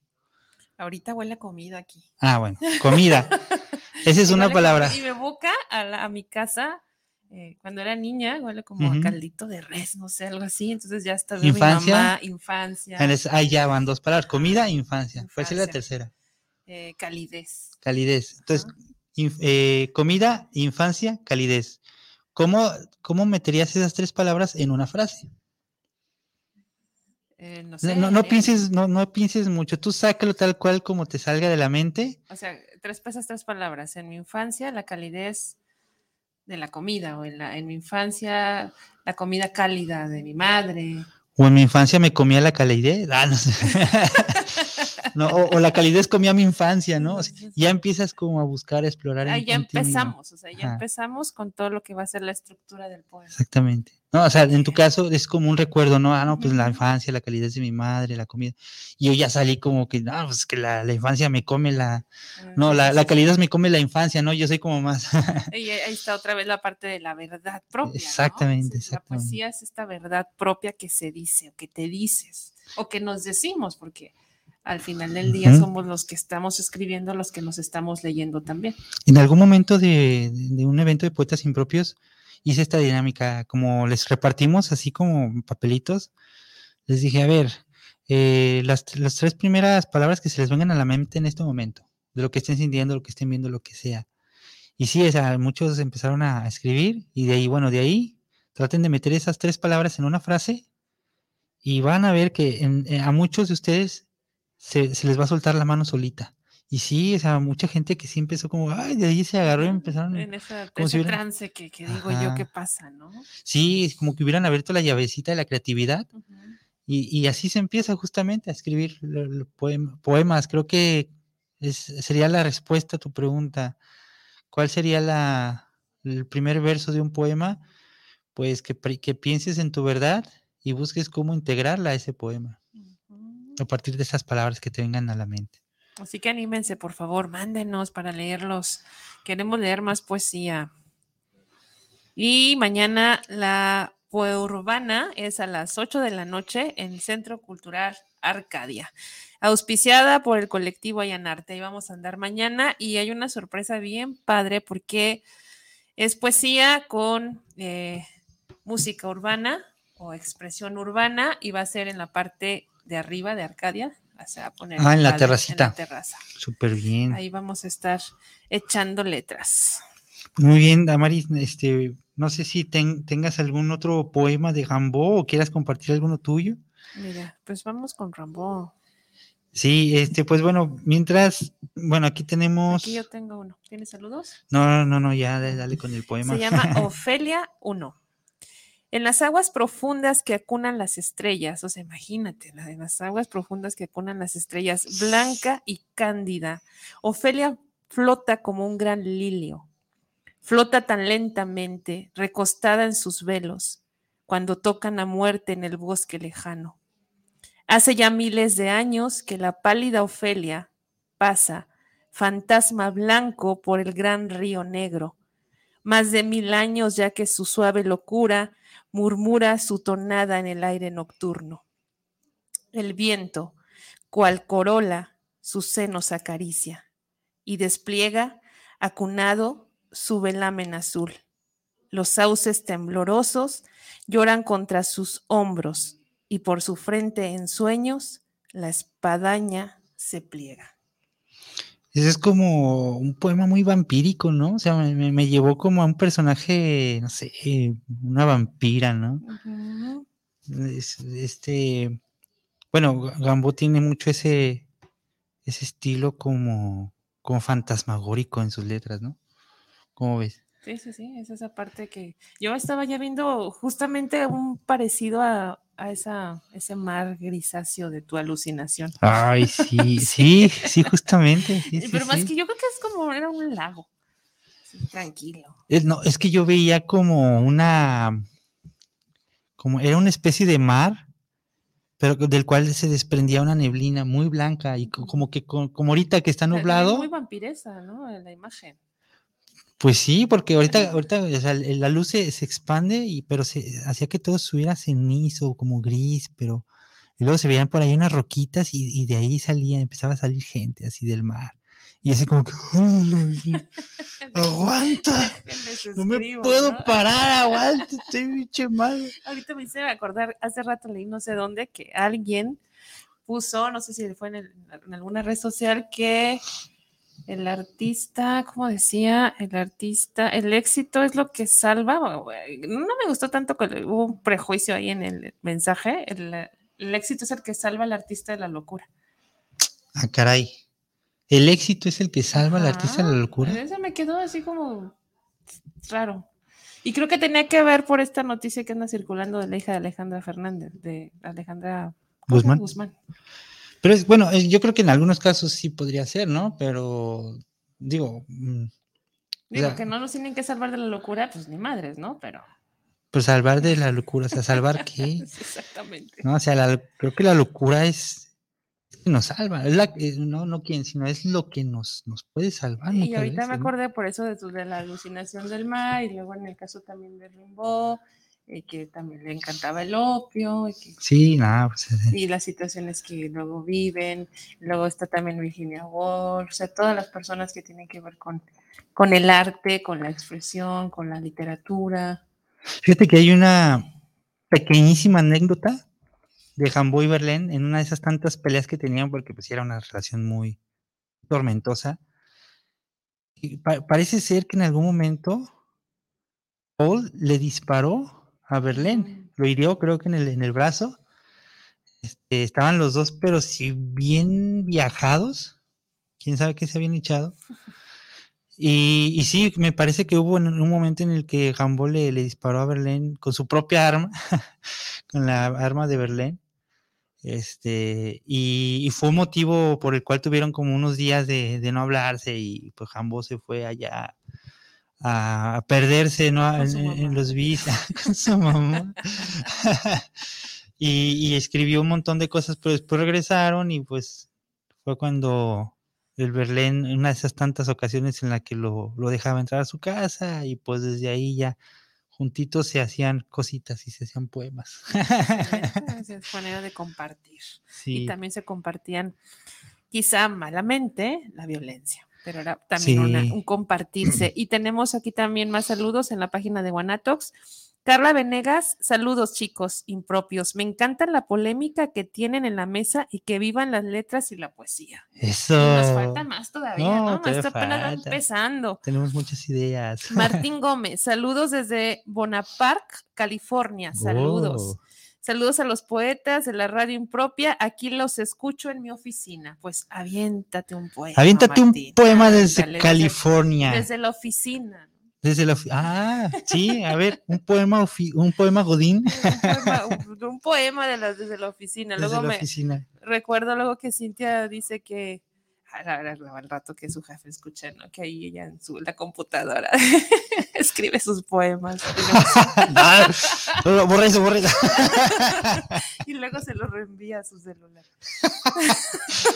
Ahorita huele a comida aquí. Ah, bueno, comida. Esa es Y una palabra. Y me evoca a, la- a mi casa eh, cuando era niña, huele como a caldito de res, no sé, algo así. Entonces ya está mi Infancia. mamá, infancia, Ah, Ahí ya van dos palabras, comida e infancia. ¿Cuál sería la Infancia. tercera? eh, calidez. Calidez. Entonces, Ajá. Inf- eh, comida, infancia, calidez. ¿Cómo, ¿Cómo meterías esas tres palabras en una frase? Eh, no, No, sé, no, no eh, pienses, no, no pienses mucho, tú sácalo tal cual como te salga de la mente. O sea, tres pesas, tres palabras. En mi infancia, la calidez de la comida, o en, la, en mi infancia, la comida cálida de mi madre. O en mi infancia me comía la calidez. Ah, no sé. No, o, o la calidez comía mi infancia, ¿no? O sea, ya empiezas como a buscar, a explorar. Ahí ya mismo. empezamos, o sea, ya Ajá. empezamos con todo lo que va a ser la estructura del poema. Exactamente. No, o sea, en tu caso es como un recuerdo, ¿no? Ah, no, pues la infancia, la calidez de mi madre, la comida. Y yo ya salí como que, no, pues que la, la infancia me come la. No, la, la calidez me come la infancia, ¿no? Yo soy como más. Y ahí está otra vez la parte de la verdad propia. ¿no? Exactamente, Entonces, La exactamente. poesía es esta verdad propia que se dice o que te dices o que nos decimos, porque al final del día somos los que estamos escribiendo, los que nos estamos leyendo también. En algún momento de, un evento de poetas impropios hice esta dinámica, como les repartimos así como papelitos, les dije, a ver, eh, las, tr- las tres primeras palabras que se les vengan a la mente en este momento, de lo que estén sintiendo, lo que estén viendo, lo que sea. Y sí, o sea, muchos empezaron a escribir y de ahí, bueno, de ahí traten de meter esas tres palabras en una frase y van a ver que en- eh, a muchos de ustedes se, se les va a soltar la mano solita. Y sí, o sea, mucha gente que sí empezó como, ay, de ahí se agarró y empezaron. En esa, como si ese trance que, que digo yo que pasa, ¿no? Sí, es como que hubieran abierto la llavecita de la creatividad y, y así se empieza justamente a escribir lo- lo poem- poemas. Creo que es- sería la respuesta a tu pregunta. ¿Cuál sería la, el primer verso de un poema? Pues que, que pienses en tu verdad y busques cómo integrarla a ese poema. A partir de esas palabras que te vengan a la mente. Así que anímense, por favor, mándenos para leerlos. Queremos leer más poesía. Y mañana la Urbana es a las 8 de la noche en el Centro Cultural Arcadia, auspiciada por el colectivo Ayanarte. Ahí vamos a andar mañana y hay una sorpresa bien padre porque es poesía con eh, música urbana o expresión urbana y va a ser en la parte de arriba de Arcadia. O sea, a poner Ah, en la terracita. En la terraza. Súper bien. Ahí vamos a estar echando letras. Muy bien, Damaris, este, no sé si ten- tengas algún otro poema de Gambo o quieras compartir alguno tuyo. Mira, pues vamos con Rambo. Sí, este, pues bueno, mientras, bueno, aquí tenemos. Aquí yo tengo uno. ¿Tienes saludos? No, no, no, no, ya dale, dale con el poema. Se llama Ofelia 1. En las aguas profundas que acunan las estrellas, o sea, imagínate, la de las aguas profundas que acunan las estrellas, blanca y cándida, Ofelia flota como un gran lilio, flota tan lentamente, recostada en sus velos, cuando tocan a muerte en el bosque lejano. Hace ya miles de años que la pálida Ofelia pasa, fantasma blanco por el gran río negro. Más de mil años ya que su suave locura murmura su tonada en el aire nocturno. El viento, cual corola, sus senos acaricia y despliega, acunado, su velamen azul. Los sauces temblorosos lloran contra sus hombros y por su frente en sueños la espadaña se pliega. Ese es como un poema muy vampírico, ¿no? O sea, me, llevó como a un personaje, no sé, una vampira, ¿no? este, bueno, Gambo tiene mucho ese, ese estilo como, como fantasmagórico en sus letras, ¿no? ¿Cómo ves? Sí, sí, sí, es esa parte que yo estaba ya viendo justamente un parecido a, esa, ese mar grisáceo de tu alucinación. Ay, sí, sí, sí, justamente. Pero más que yo creo que es como era un lago. tranquilo. Es, no, es que yo veía como una, como era una especie de mar, pero del cual se desprendía una neblina muy blanca y como que como ahorita que está nublado. Muy vampiresa, ¿no? La imagen. Pues sí, porque ahorita, ahorita la luz se, expande, y, pero se hacía que todo estuviera cenizo, como gris, pero y luego se veían por ahí unas roquitas y, de ahí salía, empezaba a salir gente así del mar. Y así como que, aguanta, no me puedo parar, aguanta, estoy biche mal. Ahorita me hice acordar, hace rato leí no sé dónde, que alguien puso, no sé si fue en alguna red social, que el artista, como decía, el artista, el éxito es lo que salva. No me gustó tanto que hubo un prejuicio ahí en el mensaje. El, éxito es el que salva al artista de la locura. Ah, caray. El éxito es el que salva al artista de la locura. Eso me quedó así como raro. Y creo que tenía que ver por esta noticia que anda circulando de la hija de Alejandra Fernández, de Alejandra Guzmán. Guzmán. Pero es, bueno, yo creo que en algunos casos sí podría ser, ¿no? Pero digo... Mm, digo, que no nos tienen que salvar de la locura, pues ni madres, ¿no? Pero... Pues salvar de la locura, o sea, salvar qué. Exactamente. No, o sea, creo que la locura es, que nos salva, es la, eh, no, no quién, sino es lo que nos, nos puede salvar. Y ahorita me acordé por eso de, de la alucinación del mar y luego en el caso también de Rimbaud y que también le encantaba el opio. Y sí, nada. Pues, y las situaciones que luego viven. Luego está también Virginia Woolf, o sea, todas las personas que tienen que ver con, con el arte, con la expresión, con la literatura. Fíjate que hay una pequeñísima anécdota de Jambo y Berlín en una de esas tantas peleas que tenían, porque pues era una relación muy tormentosa. Y parece ser que en algún momento Paul le disparó a Berlín. Lo hirió, creo que en el, en el brazo. Este, estaban los dos, pero si bien viajados. Quién sabe qué se habían echado. Y, y, sí, me parece que hubo un momento en el que Gambo le, disparó a Berlín con su propia arma, con la arma de Berlín. Este, y, fue un motivo por el cual tuvieron como unos días de, de no hablarse y pues Jambo se fue allá a perderse ¿no? en, los bis con su mamá. y, escribió un montón de cosas, pero después regresaron y pues fue cuando el Berlín, en una de esas tantas ocasiones en la que lo, dejaba entrar a su casa y pues desde ahí ya juntitos se hacían cositas y se hacían poemas. es manera de compartir. Y también se compartían, quizá malamente, la violencia pero era también un compartirse. Y tenemos aquí también más saludos en la página de Guanatox. Carla Venegas, saludos chicos impropios. Me encanta la polémica que tienen en la mesa y que vivan las letras y la poesía. Eso. nos falta más todavía, ¿no? Más apenas empezando. Tenemos muchas ideas. Martín Gómez, saludos desde Bonaparte, California. Saludos. Saludos a los poetas de la radio impropia. Aquí los escucho en mi oficina. Pues aviéntate un poema. Aviéntate un poema desde California. Desde, la oficina. Desde la Ah, sí, a ver, un poema, un poema Godín Un poema, un- un poema de las desde la oficina. desde Luego la me oficina. recuerdo luego que Cintia dice que al- al rato que su jefe escucha, ¿no? Que ahí ella en su la computadora escribe sus poemas Ah, no, no, borra eso, borra eso. y luego se los reenvía a su celular.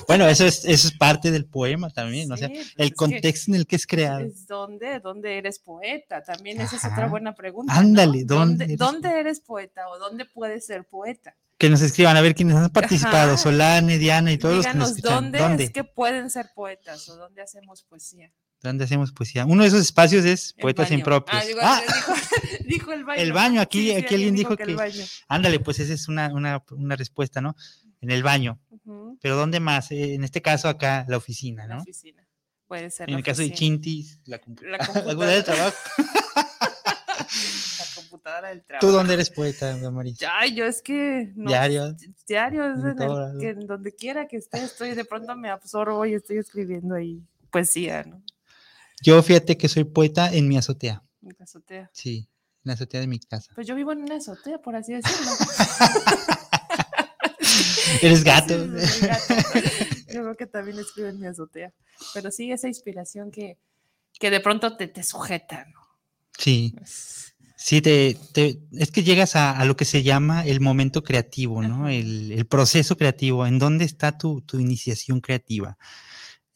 Bueno, eso es, eso es parte del poema también, o sea, Sí, pues el contexto en el que es creado. Es dónde, dónde eres poeta. También esa es otra buena pregunta. Ándale, ¿no? ¿dónde ¿Dónde, eres dónde eres poeta o dónde puedes ser poeta? Que nos escriban a ver quiénes han participado, Ajá. Solane, Diana y todos los que nos escuchan. dónde, ¿Dónde? es que pueden ser poetas o dónde hacemos poesía. ¿Dónde hacemos poesía? Uno de esos espacios es El Poetas baño. Impropios. Ah, digo, Ah, dijo, dijo el baño. El baño, aquí- Sí, sí, aquí alguien dijo que- baño. ándale, pues esa es una, una, una respuesta, ¿no? En el baño. Pero ¿dónde más? Eh, En este caso acá, la oficina, La ¿no? oficina. Puede ser. En la el caso de. Chintis, la, compu- La la computadora de computadora. trabajo. La computadora del trabajo. ¿Tú dónde eres poeta, Damaris? Ay, yo es que no, Diario. diario es En el que en donde quiera que esté, estoy de pronto me absorbo y estoy escribiendo ahí poesía, ¿no? Yo fíjate que soy poeta en mi azotea. En la azotea. Sí, en la azotea de mi casa. Pues yo vivo en una azotea, por así decirlo. Eres gato. Sí, soy gato. Yo creo que también escribo en mi azotea. Pero sí, esa inspiración que, que de pronto te, te sujeta, ¿no? Sí, sí, te, te- es que llegas a, a lo que se llama el momento creativo, ¿no? El, el proceso creativo, en dónde está tu, tu iniciación creativa.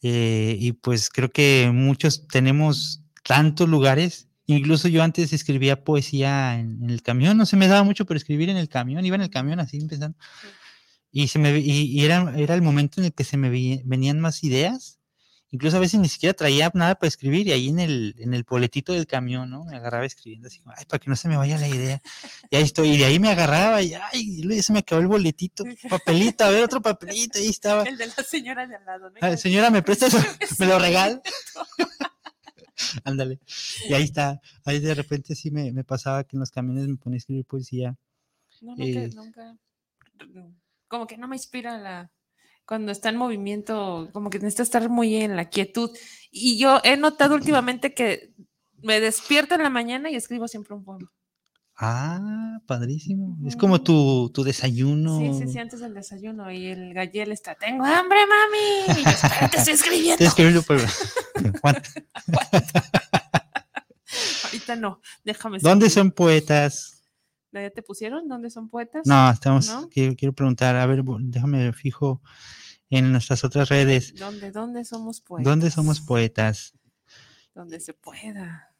Eh, y pues creo que muchos tenemos tantos lugares, incluso yo antes escribía poesía en, en el camión, no se me daba mucho, pero escribir en el camión, iba en el camión así empezando. Y, se me, y, y era, era el momento en el que se me venían más ideas. Incluso a veces ni siquiera traía nada para escribir y ahí en el, en el boletito del camión, ¿no? Me agarraba escribiendo así, ay, para que no se me vaya la idea. Y ahí estoy, y de ahí me agarraba y, ay, y se me acabó el boletito, papelito, a ver, otro papelito, ahí estaba. El de la señora de al lado, ¿no? "Ah, señora, ¿me prestas? ¿Me lo regala? Ándale. Y ahí está, ahí de repente sí me, me pasaba que en los camiones me ponía a escribir poesía. No, nunca, Eh, nunca. Como que no me inspira la. Cuando está en movimiento, como que necesito estar muy en la quietud. Y yo he notado últimamente que me despierto en la mañana y escribo siempre un poema. Ah, padrísimo. Es como tu, tu desayuno. Sí, sí, sí, antes del desayuno. Y el gallel está, tengo hambre, mami. Y yo, espérate, estoy escribiendo. Escribí por- Ahorita no, déjame ¿Dónde son poetas? ¿Ya te pusieron? ¿Dónde son poetas? No, estamos, ¿No? Quiero, quiero preguntar, a ver, déjame fijo en nuestras otras redes. ¿Dónde, dónde somos poetas? ¿Dónde somos poetas? Donde se pueda.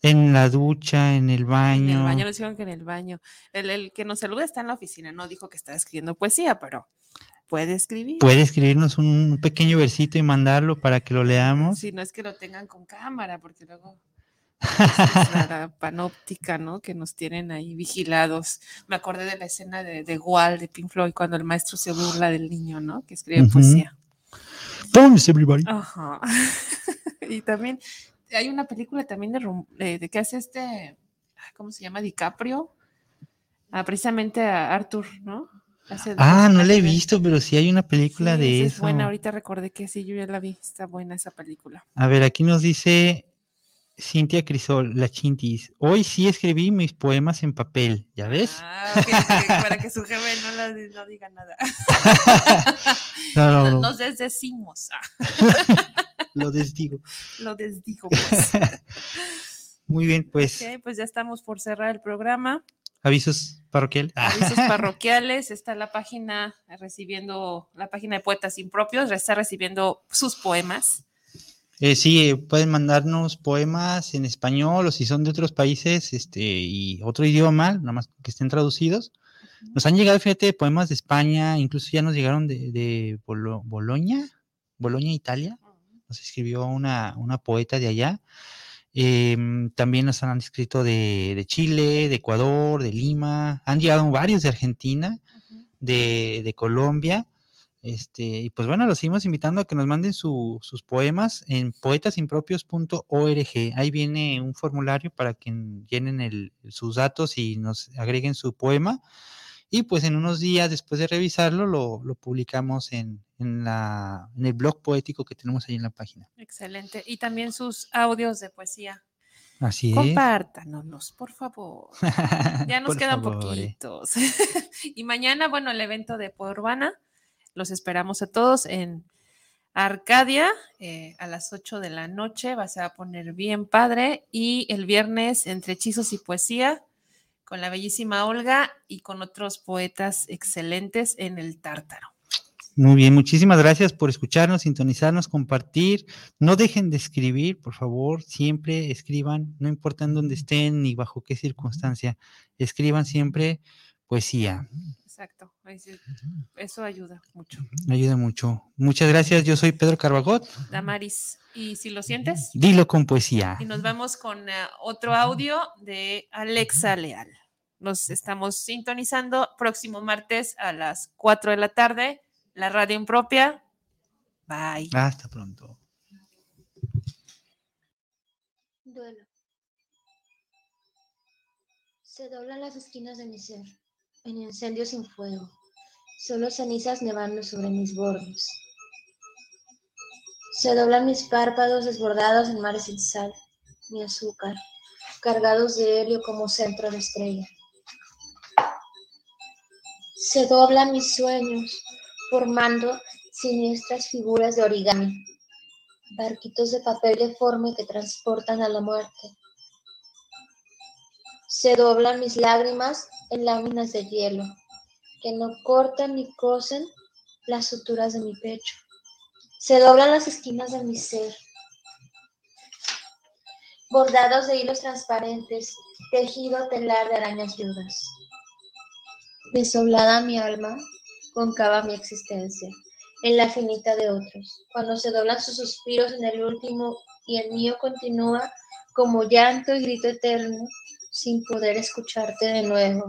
En la ducha, en el En baño. el baño, nos dijeron que en el baño. El, el que nos saluda está en la oficina, no dijo que está escribiendo poesía, pero puede escribir. Puede escribirnos un pequeño versito y mandarlo para que lo leamos. Si no es que lo tengan con cámara, porque luego la panóptica, ¿no? Que nos tienen ahí vigilados. Me acordé de la escena de, de Wall de Pink Floyd cuando el maestro se burla del niño, ¿no? Que escribe Ujú. poesía. Phones, everybody. Ajá. y también hay una película también de, de que hace este, ¿cómo se llama? DiCaprio. Ah, precisamente a Arthur, ¿no? Hace Ah, no la he visto, pero sí hay una película Sí, de esa eso. Es buena, ahorita recordé que sí, yo ya la vi. Está buena esa película. A ver, aquí nos dice Cintia Crisol, la Chintis. Hoy sí escribí mis poemas en papel, ¿ya ves? Ah, ok, ok, para que su jefe no, la- no diga nada. No, no, no, Nos desdecimos. Lo desdigo. lo desdigo, pues. Muy bien, pues Ok, pues ya estamos por cerrar el programa. avisos parroquial. avisos parroquiales, está la página recibiendo, la página de Poetas Impropios, está recibiendo sus poemas. Eh, sí, pueden mandarnos poemas en español o si son de otros países este, y otro idioma, nada más que estén traducidos. Nos han llegado, fíjate, poemas de España, incluso ya nos llegaron de, de Bolo- Boloña, Boloña, Italia. Nos escribió una, una poeta de allá. Em, también nos han escrito de, de Chile, de Ecuador, de Lima. Han llegado varios de Argentina, de, de Colombia. Este, y pues bueno, los seguimos invitando a que nos manden su- sus poemas en poetasimpropios.org. Ahí viene un formulario para que llenen el- sus datos y nos agreguen su poema. y pues en unos días después de revisarlo lo, lo publicamos en, en, la, en el blog poético que tenemos ahí en la página. Excelente. Y también sus audios de poesía. Así es. Compártanos, por favor. Ya nos quedan favor, eh. poquitos. y mañana, bueno, el evento de Urbana, los esperamos a todos en Arcadia eh, a las 8 de la noche. Va a poner bien padre. Y el viernes, entre hechizos y poesía, con la bellísima Olga y con otros poetas excelentes en el Tártaro. Muy bien, muchísimas gracias por escucharnos, sintonizarnos, compartir. No dejen de escribir, por favor, siempre escriban, no importa en dónde estén ni bajo qué circunstancia, escriban siempre poesía. Exacto. Eso ayuda mucho. Ayuda mucho. Muchas gracias, yo soy Pedro Carbagot. Damaris. Y si lo sientes. Dilo con poesía. Y nos vamos con eh, otro audio de Alexa Leal. Nos estamos sintonizando próximo martes a las 4 de la tarde, la radio impropia. Bye. Hasta pronto. Duelo. Se doblan las esquinas de mi ser, en incendio sin fuego, solo cenizas nevando sobre mis bordes. Se doblan mis párpados desbordados en mares sin sal, mi azúcar, cargados de helio como centro de estrella. Se doblan mis sueños, formando siniestras figuras de origami, barquitos de papel deforme que transportan a la muerte. Se doblan mis lágrimas en láminas de hielo, que no cortan ni cosen las suturas de mi pecho. Se doblan las esquinas de mi ser, bordados de hilos transparentes, tejido telar de arañas viudas. Desoblada mi alma, concava mi existencia, en la finita de otros, cuando se doblan sus suspiros en el último y el mío continúa como llanto y grito eterno, sin poder escucharte de nuevo.